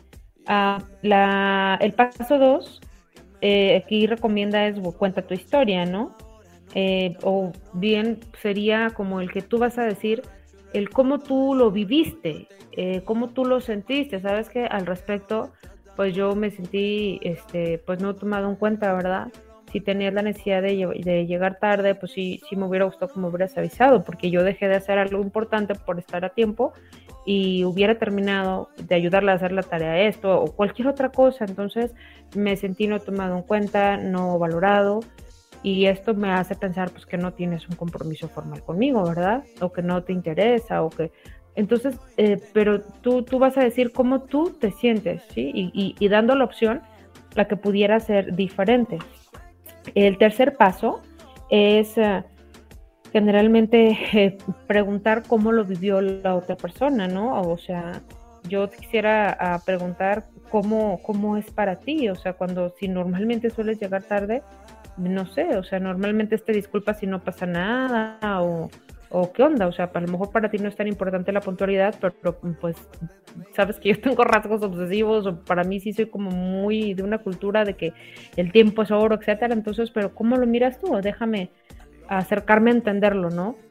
ah, la, el paso 2, aquí recomienda es cuenta tu historia, ¿no? Eh, o bien sería como el que tú vas a decir el cómo tú lo viviste, eh, cómo tú lo sentiste, sabes que al respecto, pues yo me sentí, este, pues no tomado en cuenta, ¿verdad? Si tenías la necesidad de, de llegar tarde, pues sí, sí me hubiera gustado que me hubieras avisado, porque yo dejé de hacer algo importante por estar a tiempo y hubiera terminado de ayudarle a hacer la tarea esto o cualquier otra cosa. Entonces me sentí no tomado en cuenta, no valorado y esto me hace pensar pues que no tienes un compromiso formal conmigo, ¿verdad? O que no te interesa o que... Entonces, eh, pero tú, tú vas a decir cómo tú te sientes, ¿sí? Y, dando la opción a que pudiera ser diferente. El tercer paso es eh, generalmente eh, preguntar cómo lo vivió la otra persona, ¿no? O sea, yo quisiera ah, preguntar cómo, cómo es para ti, o sea, cuando si normalmente sueles llegar tarde, no sé, o sea, normalmente te disculpas si no pasa nada o, o qué onda, o sea, a lo mejor para ti no es tan importante la puntualidad, pero, pero, pues sabes que yo tengo rasgos obsesivos o para mí sí soy como muy de una cultura de que el tiempo es oro, etcétera, entonces, pero ¿cómo lo miras tú? Déjame acercarme a entenderlo, ¿no?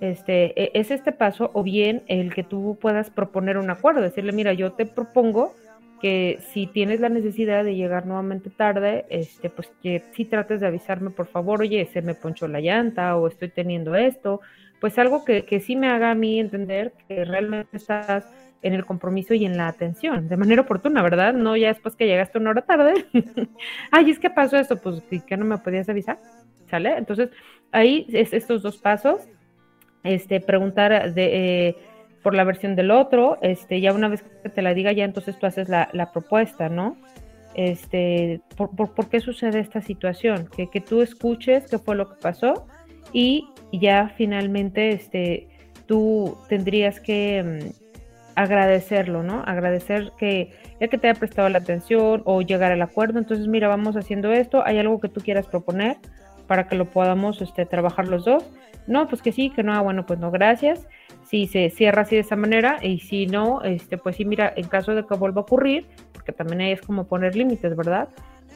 Este, e- es este paso o bien el que tú puedas proponer un acuerdo, decirle, mira, yo te propongo que si tienes la necesidad de llegar nuevamente tarde, este, pues que sí trates de avisarme, por favor, oye, se me ponchó la llanta o estoy teniendo esto, pues algo que, que sí me haga a mí entender que realmente estás en el compromiso y en la atención, de manera oportuna, ¿verdad? No ya después que llegaste una hora tarde, ay, es que pasó esto, pues ¿y que no me podías avisar, ¿sale? Entonces, ahí es estos dos pasos, este, preguntar de, eh, por la versión del otro, este, ya una vez que te la diga, ya entonces tú haces la, propuesta, ¿no? Este, por, por, por qué sucede esta situación? Que, que tú escuches qué fue lo que pasó y ya finalmente este, tú tendrías que mm, agradecerlo, ¿no? Agradecer que ya que te haya prestado la atención o llegar al acuerdo, entonces mira, vamos haciendo esto, hay algo que tú quieras proponer para que lo podamos este, trabajar los dos. No, pues que sí, que no, ah, bueno, pues no, gracias. Si se cierra así de esa manera y si no, este, pues sí, mira, en caso de que vuelva a ocurrir, porque también es como poner límites, ¿verdad?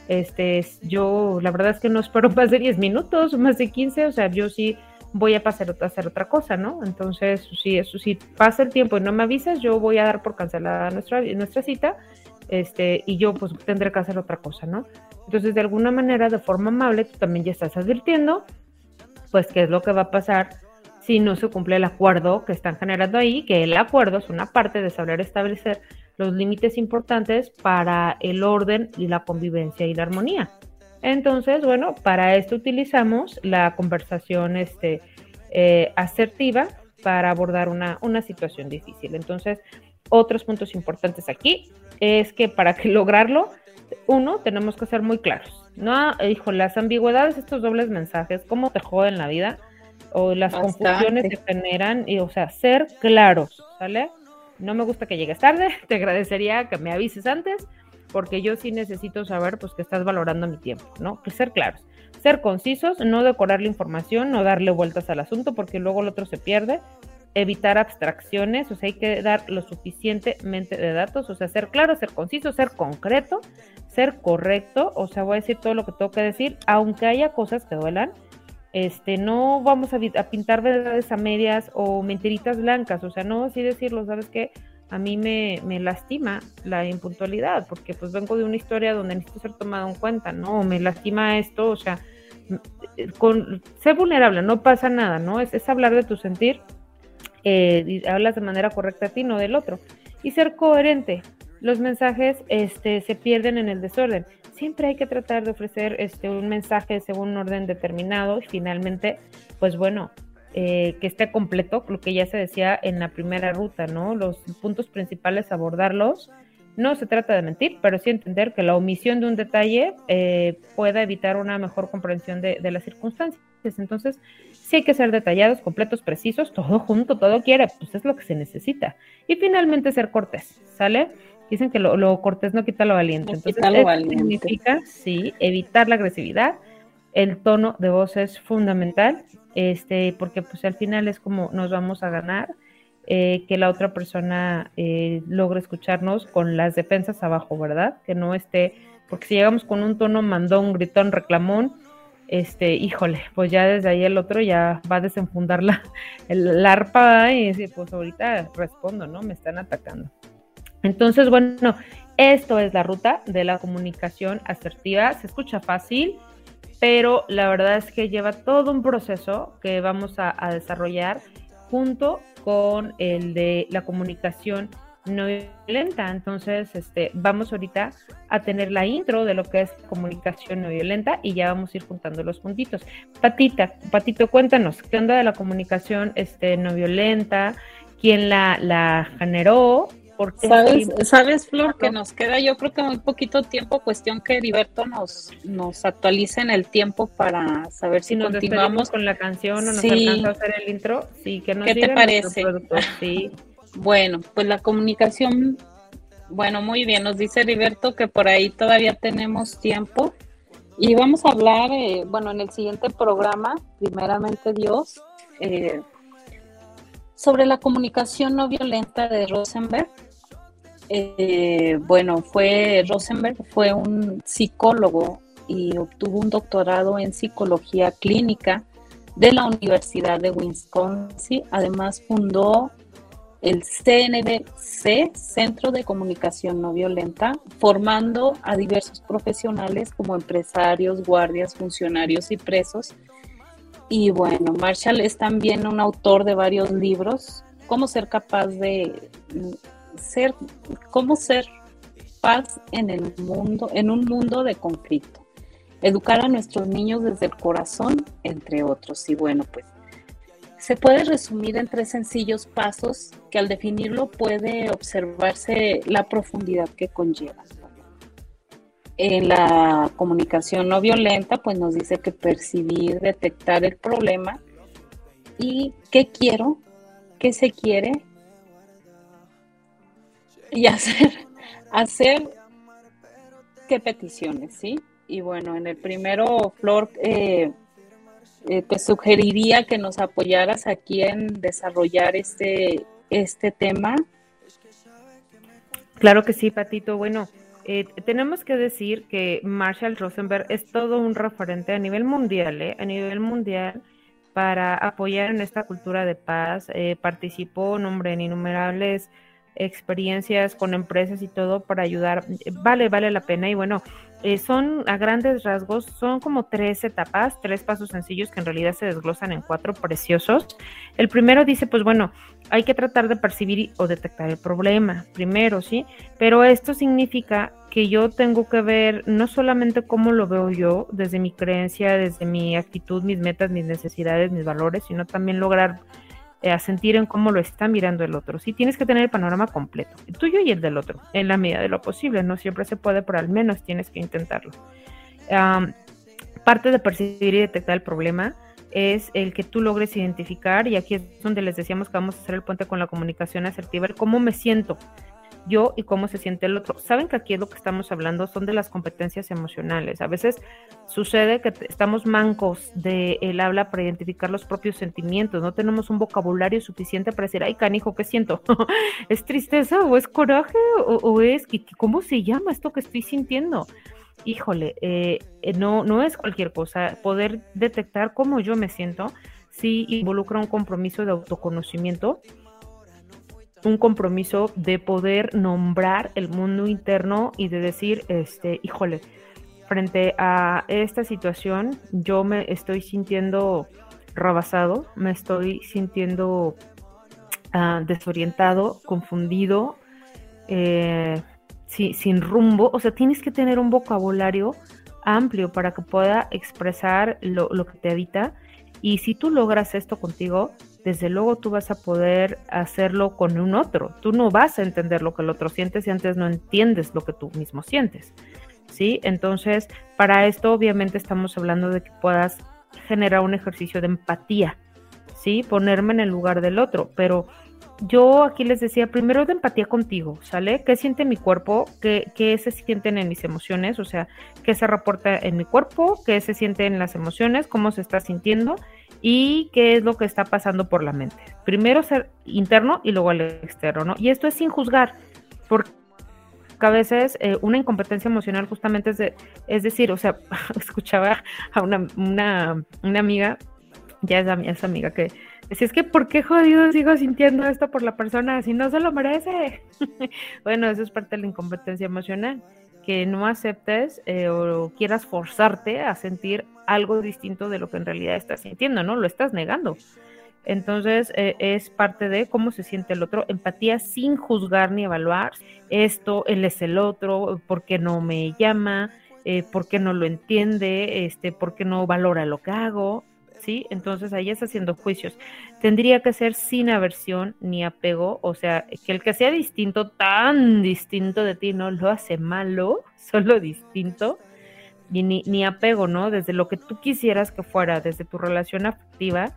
Este, es- yo la verdad es que no espero más de 10 minutos, más de 15, o sea, yo sí voy a pasar a hacer otra cosa, ¿no? Entonces, si si pasa el tiempo y no me avisas, yo voy a dar por cancelada nuestra, nuestra cita, este, y yo pues tendré que hacer otra cosa, ¿no? Entonces, de alguna manera, de forma amable, tú también ya estás advirtiendo, pues, qué es lo que va a pasar si no se cumple el acuerdo que están generando ahí, que el acuerdo es una parte de saber establecer los límites importantes para el orden y la convivencia y la armonía. Entonces, bueno, para esto utilizamos la conversación este, eh, asertiva para abordar una, una situación difícil. Entonces, otros puntos importantes aquí es que para que lograrlo, uno, tenemos que ser muy claros. No, hijo, las ambigüedades, estos dobles mensajes, cómo te joden la vida, o las Bastante. confusiones que generan, y o sea, ser claros, ¿sale? No me gusta que llegues tarde, te agradecería que me avises antes, porque yo sí necesito saber, pues, que estás valorando mi tiempo, ¿no? Que ser claros, ser concisos, no decorar la información, no darle vueltas al asunto, porque luego el otro se pierde, evitar abstracciones, o sea, hay que dar lo suficientemente de datos, o sea, ser claro, ser conciso, ser concreto, ser correcto, o sea, voy a decir todo lo que tengo que decir, aunque haya cosas que duelan, este, no vamos a, pintar verdades a medias o mentiritas blancas, o sea, no así decirlo, ¿sabes qué? a mí me, me lastima la impuntualidad, porque pues vengo de una historia donde necesito ser tomado en cuenta, ¿no? Me lastima esto, o sea, con, ser vulnerable, no pasa nada, ¿no? Es, es hablar de tu sentir, eh, hablas de manera correcta a ti, no del otro. Y ser coherente. Los mensajes este, se pierden en el desorden. Siempre hay que tratar de ofrecer este, un mensaje según un orden determinado y finalmente, pues bueno, eh, que esté completo, lo que ya se decía en la primera ruta, ¿no? Los puntos principales, abordarlos. No se trata de mentir, pero sí entender que la omisión de un detalle eh, pueda evitar una mejor comprensión de, de las circunstancias. Entonces, sí hay que ser detallados, completos, precisos, todo junto, todo quiere, pues es lo que se necesita. Y finalmente ser cortés, ¿sale? Dicen que lo, lo cortés no quita lo valiente. No Entonces, quita lo valiente. significa, sí, evitar la agresividad. El tono de voz es fundamental, este, porque pues al final es como nos vamos a ganar, eh, que la otra persona eh, logre escucharnos con las defensas abajo, ¿verdad? Que no esté, porque si llegamos con un tono mandón, gritón, reclamón, este, híjole, pues ya desde ahí el otro ya va a desenfundar la, el, la arpa y decir, pues ahorita respondo, ¿no? Me están atacando. Entonces, bueno, esto es la ruta de la comunicación asertiva. Se escucha fácil, pero la verdad es que lleva todo un proceso que vamos a, a desarrollar junto con el de la comunicación no violenta. Entonces, este, vamos ahorita a tener la intro de lo que es comunicación no violenta y ya vamos a ir juntando los puntitos. Patita, Patito, cuéntanos, ¿qué onda de la comunicación este, no violenta? ¿Quién la, la generó? ¿Por qué ¿Sabes? ¿Sabes, Flor, que nos queda yo creo que muy poquito tiempo, cuestión que Heriberto nos, nos actualice en el tiempo para saber si, si nos continuamos. con la canción o nos Sí. alcanza a hacer el intro, sí, que nos ¿Qué te parece? Sí, Bueno, pues la comunicación, bueno, muy bien, nos dice Heriberto que por ahí todavía tenemos tiempo y vamos a hablar, eh, bueno, en el siguiente programa, primeramente Dios, eh, sobre la comunicación no violenta de Rosenberg. Eh, bueno, fue Rosenberg fue un psicólogo y obtuvo un doctorado en psicología clínica de la Universidad de Wisconsin. Además fundó el CNBC, Centro de Comunicación No Violenta, formando a diversos profesionales como empresarios, guardias, funcionarios y presos. Y bueno, Marshall es también un autor de varios libros, cómo ser capaz de ser, cómo ser paz en el mundo, en un mundo de conflicto. Educar a nuestros niños desde el corazón, entre otros. Y bueno, pues se puede resumir en tres sencillos pasos que al definirlo puede observarse la profundidad que conlleva. En la comunicación no violenta, pues nos dice que percibir, detectar el problema y qué quiero, qué se quiere y hacer, hacer qué peticiones, ¿sí? Y bueno, en el primero, Flor, eh, eh, te sugeriría que nos apoyaras aquí en desarrollar este, este tema. Claro que sí, Patito. Bueno, eh, tenemos que decir que Marshall Rosenberg es todo un referente a nivel mundial, ¿eh? a nivel mundial, para apoyar en esta cultura de paz. Eh, participó, nombre, en innumerables experiencias con empresas y todo para ayudar. Vale, vale la pena. Y bueno, eh, son a grandes rasgos, son como tres etapas, tres pasos sencillos que en realidad se desglosan en cuatro preciosos. El primero dice, pues bueno, hay que tratar de percibir o detectar el problema, primero, ¿sí? Pero esto significa que yo tengo que ver no solamente cómo lo veo yo, desde mi creencia, desde mi actitud, mis metas, mis necesidades, mis valores, sino también lograr eh, a sentir en cómo lo está mirando el otro. Sí, tienes que tener el panorama completo, el tuyo y el del otro, en la medida de lo posible. No siempre se puede, pero al menos tienes que intentarlo. Parte de percibir y detectar el problema es el que tú logres identificar, y aquí es donde les decíamos que vamos a hacer el puente con la comunicación asertiva, el cómo me siento yo y cómo se siente el otro. Saben que aquí es lo que estamos hablando son de las competencias emocionales. A veces sucede que estamos mancos del el habla para identificar los propios sentimientos, no tenemos un vocabulario suficiente para decir, ay, canijo, ¿qué siento? ¿Es tristeza o es coraje o, es, ¿cómo se llama esto que estoy sintiendo? Híjole, eh, no, no es cualquier cosa. Poder detectar cómo yo me siento sí involucra un compromiso de autoconocimiento un compromiso de poder nombrar el mundo interno y de decir, este, híjole, frente a esta situación, yo me estoy sintiendo rebasado, me estoy sintiendo ah, desorientado, confundido, eh, sí, sin rumbo. O sea, tienes que tener un vocabulario amplio para que pueda expresar lo, lo que te habita. Y si tú logras esto contigo, desde luego tú vas a poder hacerlo con un otro. Tú no vas a entender lo que el otro siente si antes no entiendes lo que tú mismo sientes. ¿Sí? Entonces, para esto obviamente estamos hablando de que puedas generar un ejercicio de empatía, ¿sí? Ponerme en el lugar del otro, pero yo aquí les decía, primero de empatía contigo, ¿sale? ¿Qué siente mi cuerpo? ¿Qué, ¿Qué, se sienten en mis emociones? O sea, ¿qué se reporta en mi cuerpo? ¿Qué se siente en las emociones? ¿Cómo se está sintiendo? Y qué es lo que está pasando por la mente. Primero ser interno y luego al externo, ¿no? Y esto es sin juzgar, porque a veces eh, una incompetencia emocional justamente es, de, es decir, o sea, escuchaba a una, una, una amiga, ya es esa amiga que decía, es que ¿por qué jodido sigo sintiendo esto por la persona si no se lo merece? bueno, eso es parte de la incompetencia emocional que no aceptes eh, o quieras forzarte a sentir algo distinto de lo que en realidad estás sintiendo, ¿no? Lo estás negando. Entonces eh, es parte de cómo se siente el otro, empatía sin juzgar ni evaluar. Esto, él es el otro, ¿por qué no me llama? Eh, ¿Por qué no lo entiende? Este, ¿Por qué no valora lo que hago? ¿Sí? Entonces ahí está haciendo juicios. Tendría que ser sin aversión ni apego, o sea, que el que sea distinto, tan distinto de ti, no lo hace malo, solo distinto, y ni, ni apego, ¿no? Desde lo que tú quisieras que fuera, desde tu relación afectiva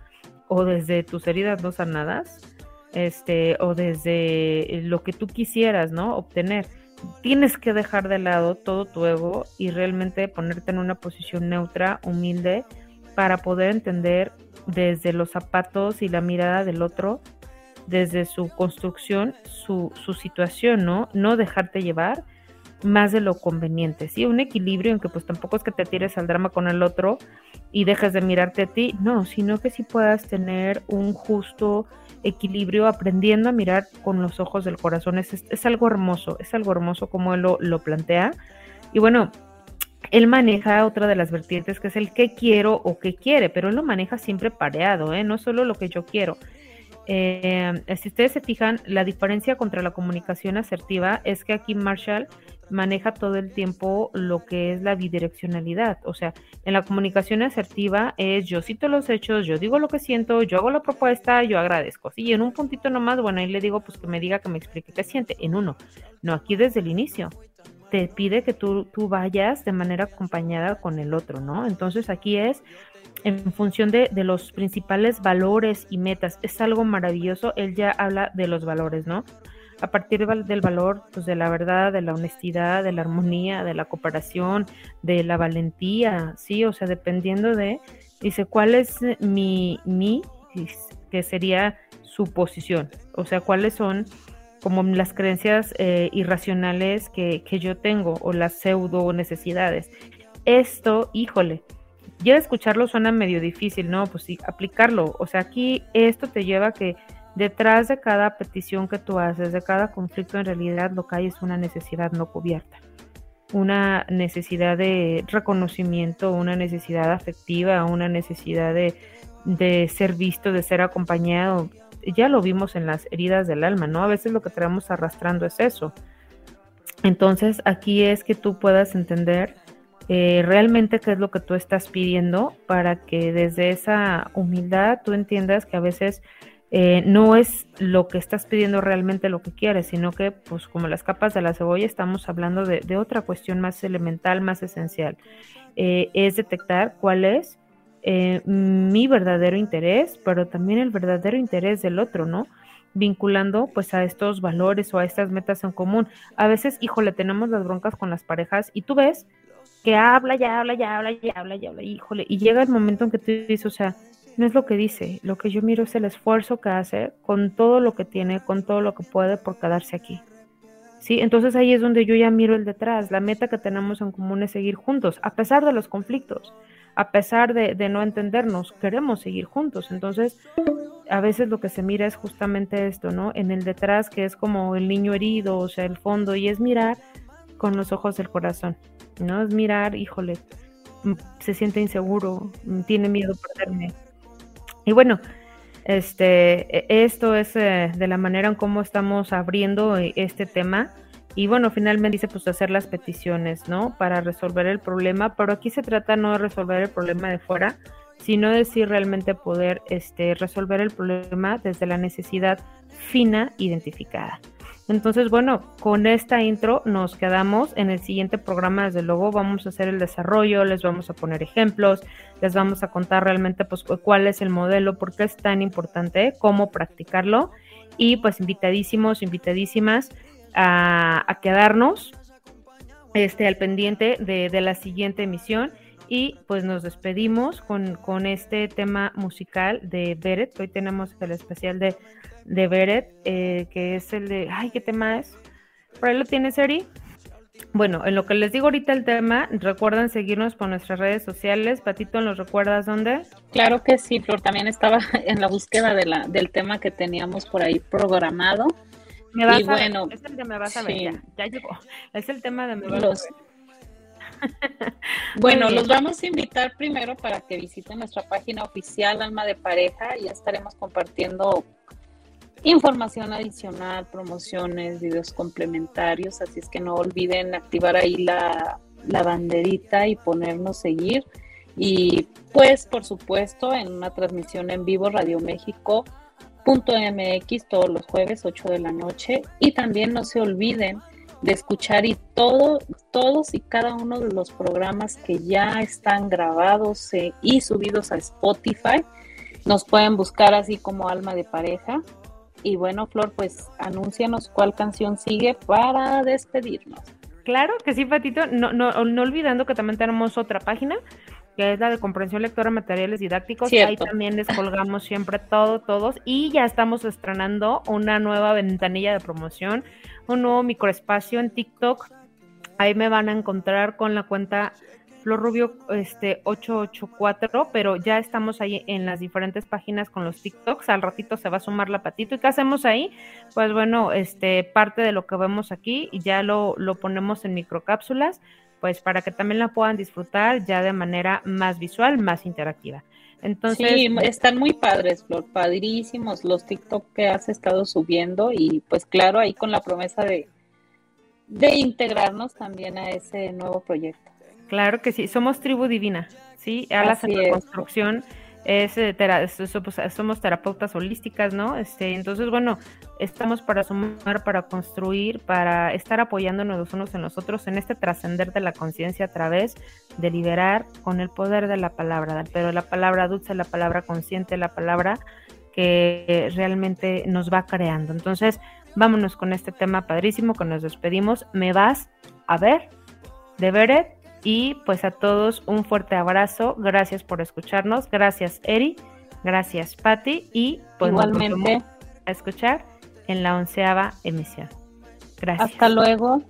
o desde tus heridas no sanadas, este, o desde lo que tú quisieras, ¿no? Obtener. Tienes que dejar de lado todo tu ego y realmente ponerte en una posición neutra, humilde, para poder entender desde los zapatos y la mirada del otro, desde su construcción, su, situación, ¿no? No dejarte llevar más de lo conveniente, ¿sí? Un equilibrio en que pues tampoco es que te tires al drama con el otro y dejes de mirarte a ti, no, sino que sí puedas tener un justo equilibrio aprendiendo a mirar con los ojos del corazón. Es, es, algo hermoso, es algo hermoso como él lo, lo plantea. Y bueno, él maneja otra de las vertientes que es el que quiero o que quiere, pero él lo maneja siempre pareado, ¿eh? no solo lo que yo quiero. Eh, si ustedes se fijan, la diferencia contra la comunicación asertiva es que aquí Marshall maneja todo el tiempo lo que es la bidireccionalidad. O sea, en la comunicación asertiva es yo cito los hechos, yo digo lo que siento, yo hago la propuesta, yo agradezco. Y en un puntito nomás, bueno, ahí le digo pues que me diga, que me explique qué siente. En uno. No, aquí desde el inicio te pide que tú, tú vayas de manera acompañada con el otro, ¿no? Entonces aquí es en función de, de, los principales valores y metas. Es algo maravilloso. Él ya habla de los valores, ¿no? A partir del valor, pues de la verdad, de la honestidad, de la armonía, de la cooperación, de la valentía, ¿sí? O sea, dependiendo de, dice, ¿cuál es mi, mi, que sería su posición? O sea, ¿cuáles son como las creencias eh, irracionales que, que, yo tengo o las pseudo necesidades. Esto, híjole, ya escucharlo suena medio difícil, ¿no? Pues sí, aplicarlo. O sea, aquí esto te lleva a que detrás de cada petición que tú haces, de cada conflicto, en realidad lo que hay es una necesidad no cubierta. Una necesidad de reconocimiento, una necesidad afectiva, una necesidad de, de ser visto, de ser acompañado, ya lo vimos en las heridas del alma, ¿no? A veces lo que traemos arrastrando es eso. Entonces aquí es que tú puedas entender eh, realmente qué es lo que tú estás pidiendo para que desde esa humildad tú entiendas que a veces eh, no es lo que estás pidiendo realmente lo que quieres, sino que pues como las capas de la cebolla estamos hablando de, otra cuestión más elemental, más esencial. Eh, es detectar cuál es eh, mi verdadero interés, pero también el verdadero interés del otro, ¿no? Vinculando pues a estos valores o a estas metas en común. A veces, híjole, tenemos las broncas con las parejas y tú ves que habla, ya habla, ya habla, ya habla, ya habla, híjole, y llega el momento en que tú dices, o sea, no es lo que dice, lo que yo miro es el esfuerzo que hace con todo lo que tiene, con todo lo que puede por quedarse aquí. ¿Sí? Entonces ahí es donde yo ya miro el detrás. La meta que tenemos en común es seguir juntos, a pesar de los conflictos a pesar de, no entendernos, queremos seguir juntos. Entonces, a veces lo que se mira es justamente esto, ¿no? En el detrás, que es como el niño herido, o sea, el fondo, y es mirar con los ojos del corazón, ¿no? Es mirar, híjole, mm, se siente inseguro, mm, tiene miedo a perderme. Y bueno, este, e- esto es eh, de la manera en cómo estamos abriendo eh, este tema. Y bueno, finalmente dice pues hacer las peticiones, ¿no? Para resolver el problema, pero aquí se trata no de resolver el problema de fuera, sino de sí realmente poder este, resolver el problema desde la necesidad fina identificada. Entonces, bueno, con esta intro nos quedamos. En el siguiente programa, desde luego, vamos a hacer el desarrollo, les vamos a poner ejemplos, les vamos a contar realmente pues cu- cuál es el modelo, por qué es tan importante, cómo practicarlo. Y pues invitadísimos, invitadísimas a, quedarnos este, al pendiente de, de la siguiente emisión. Y pues nos despedimos con, con este tema musical de Beret. Hoy tenemos el especial de, de Beret, eh, que es el de. Ay, ¿qué tema es? ¿Por ahí lo tienes, Eri? Bueno, en lo que les digo ahorita el tema, recuerden seguirnos por nuestras redes sociales. Patito, ¿nos recuerdas dónde? Claro que sí, Flor. También estaba en la búsqueda de la, del tema que teníamos por ahí programado. Me vas Y a ver. bueno, Es el de Me vas a ver. sí. Ya, ya llegó. Es el tema de Me vas Los- a ver. Bueno, los vamos a invitar primero para que visiten nuestra página oficial Alma de Pareja. Ya estaremos compartiendo información adicional, promociones, videos complementarios. Así es que no olviden activar ahí la, la banderita y ponernos seguir. Y pues, por supuesto, en una transmisión en vivo, Radio México. MX todos los jueves 8 de la noche y también no se olviden de escuchar y todo, todos y cada uno de los programas que ya están grabados eh, y subidos a Spotify. Nos pueden buscar así como Alma de Pareja. Y bueno, Flor, pues anúncianos cuál canción sigue para despedirnos. Claro que sí, Patito. No, no, no olvidando que también tenemos otra página, que es la de comprensión lectora de materiales didácticos. Cierto. Ahí también les colgamos siempre todo, todos. Y ya estamos estrenando una nueva ventanilla de promoción, un nuevo microespacio en TikTok. Ahí me van a encontrar con la cuenta Flor Rubio este, 884, pero ya estamos ahí en las diferentes páginas con los TikToks. Al ratito se va a sumar la patito. ¿Y qué hacemos ahí? Pues bueno, este, parte de lo que vemos aquí y ya lo, lo ponemos en microcápsulas, pues para que también la puedan disfrutar ya de manera más visual, más interactiva. Entonces, sí, están muy padres, Flor, padrísimos los TikTok que has estado subiendo y pues claro, ahí con la promesa de, de integrarnos también a ese nuevo proyecto. Claro que sí, somos tribu divina, ¿sí? En Así es. Es, eh, tera- es- somos, somos terapeutas holísticas, ¿no? Este, entonces, bueno, estamos para sumar, para construir, para estar apoyándonos los unos en los otros en este trascender de la conciencia a través de liberar con el poder de la palabra, pero la palabra dulce, la palabra consciente, la palabra que realmente nos va creando. Entonces, vámonos con este tema padrísimo que nos despedimos. Me vas a ver de Beret y pues a todos un fuerte abrazo. Gracias por escucharnos. Gracias Eri. Gracias Patti. Y pues Igualmente, a escuchar en la onceava emisión. Gracias. hasta luego.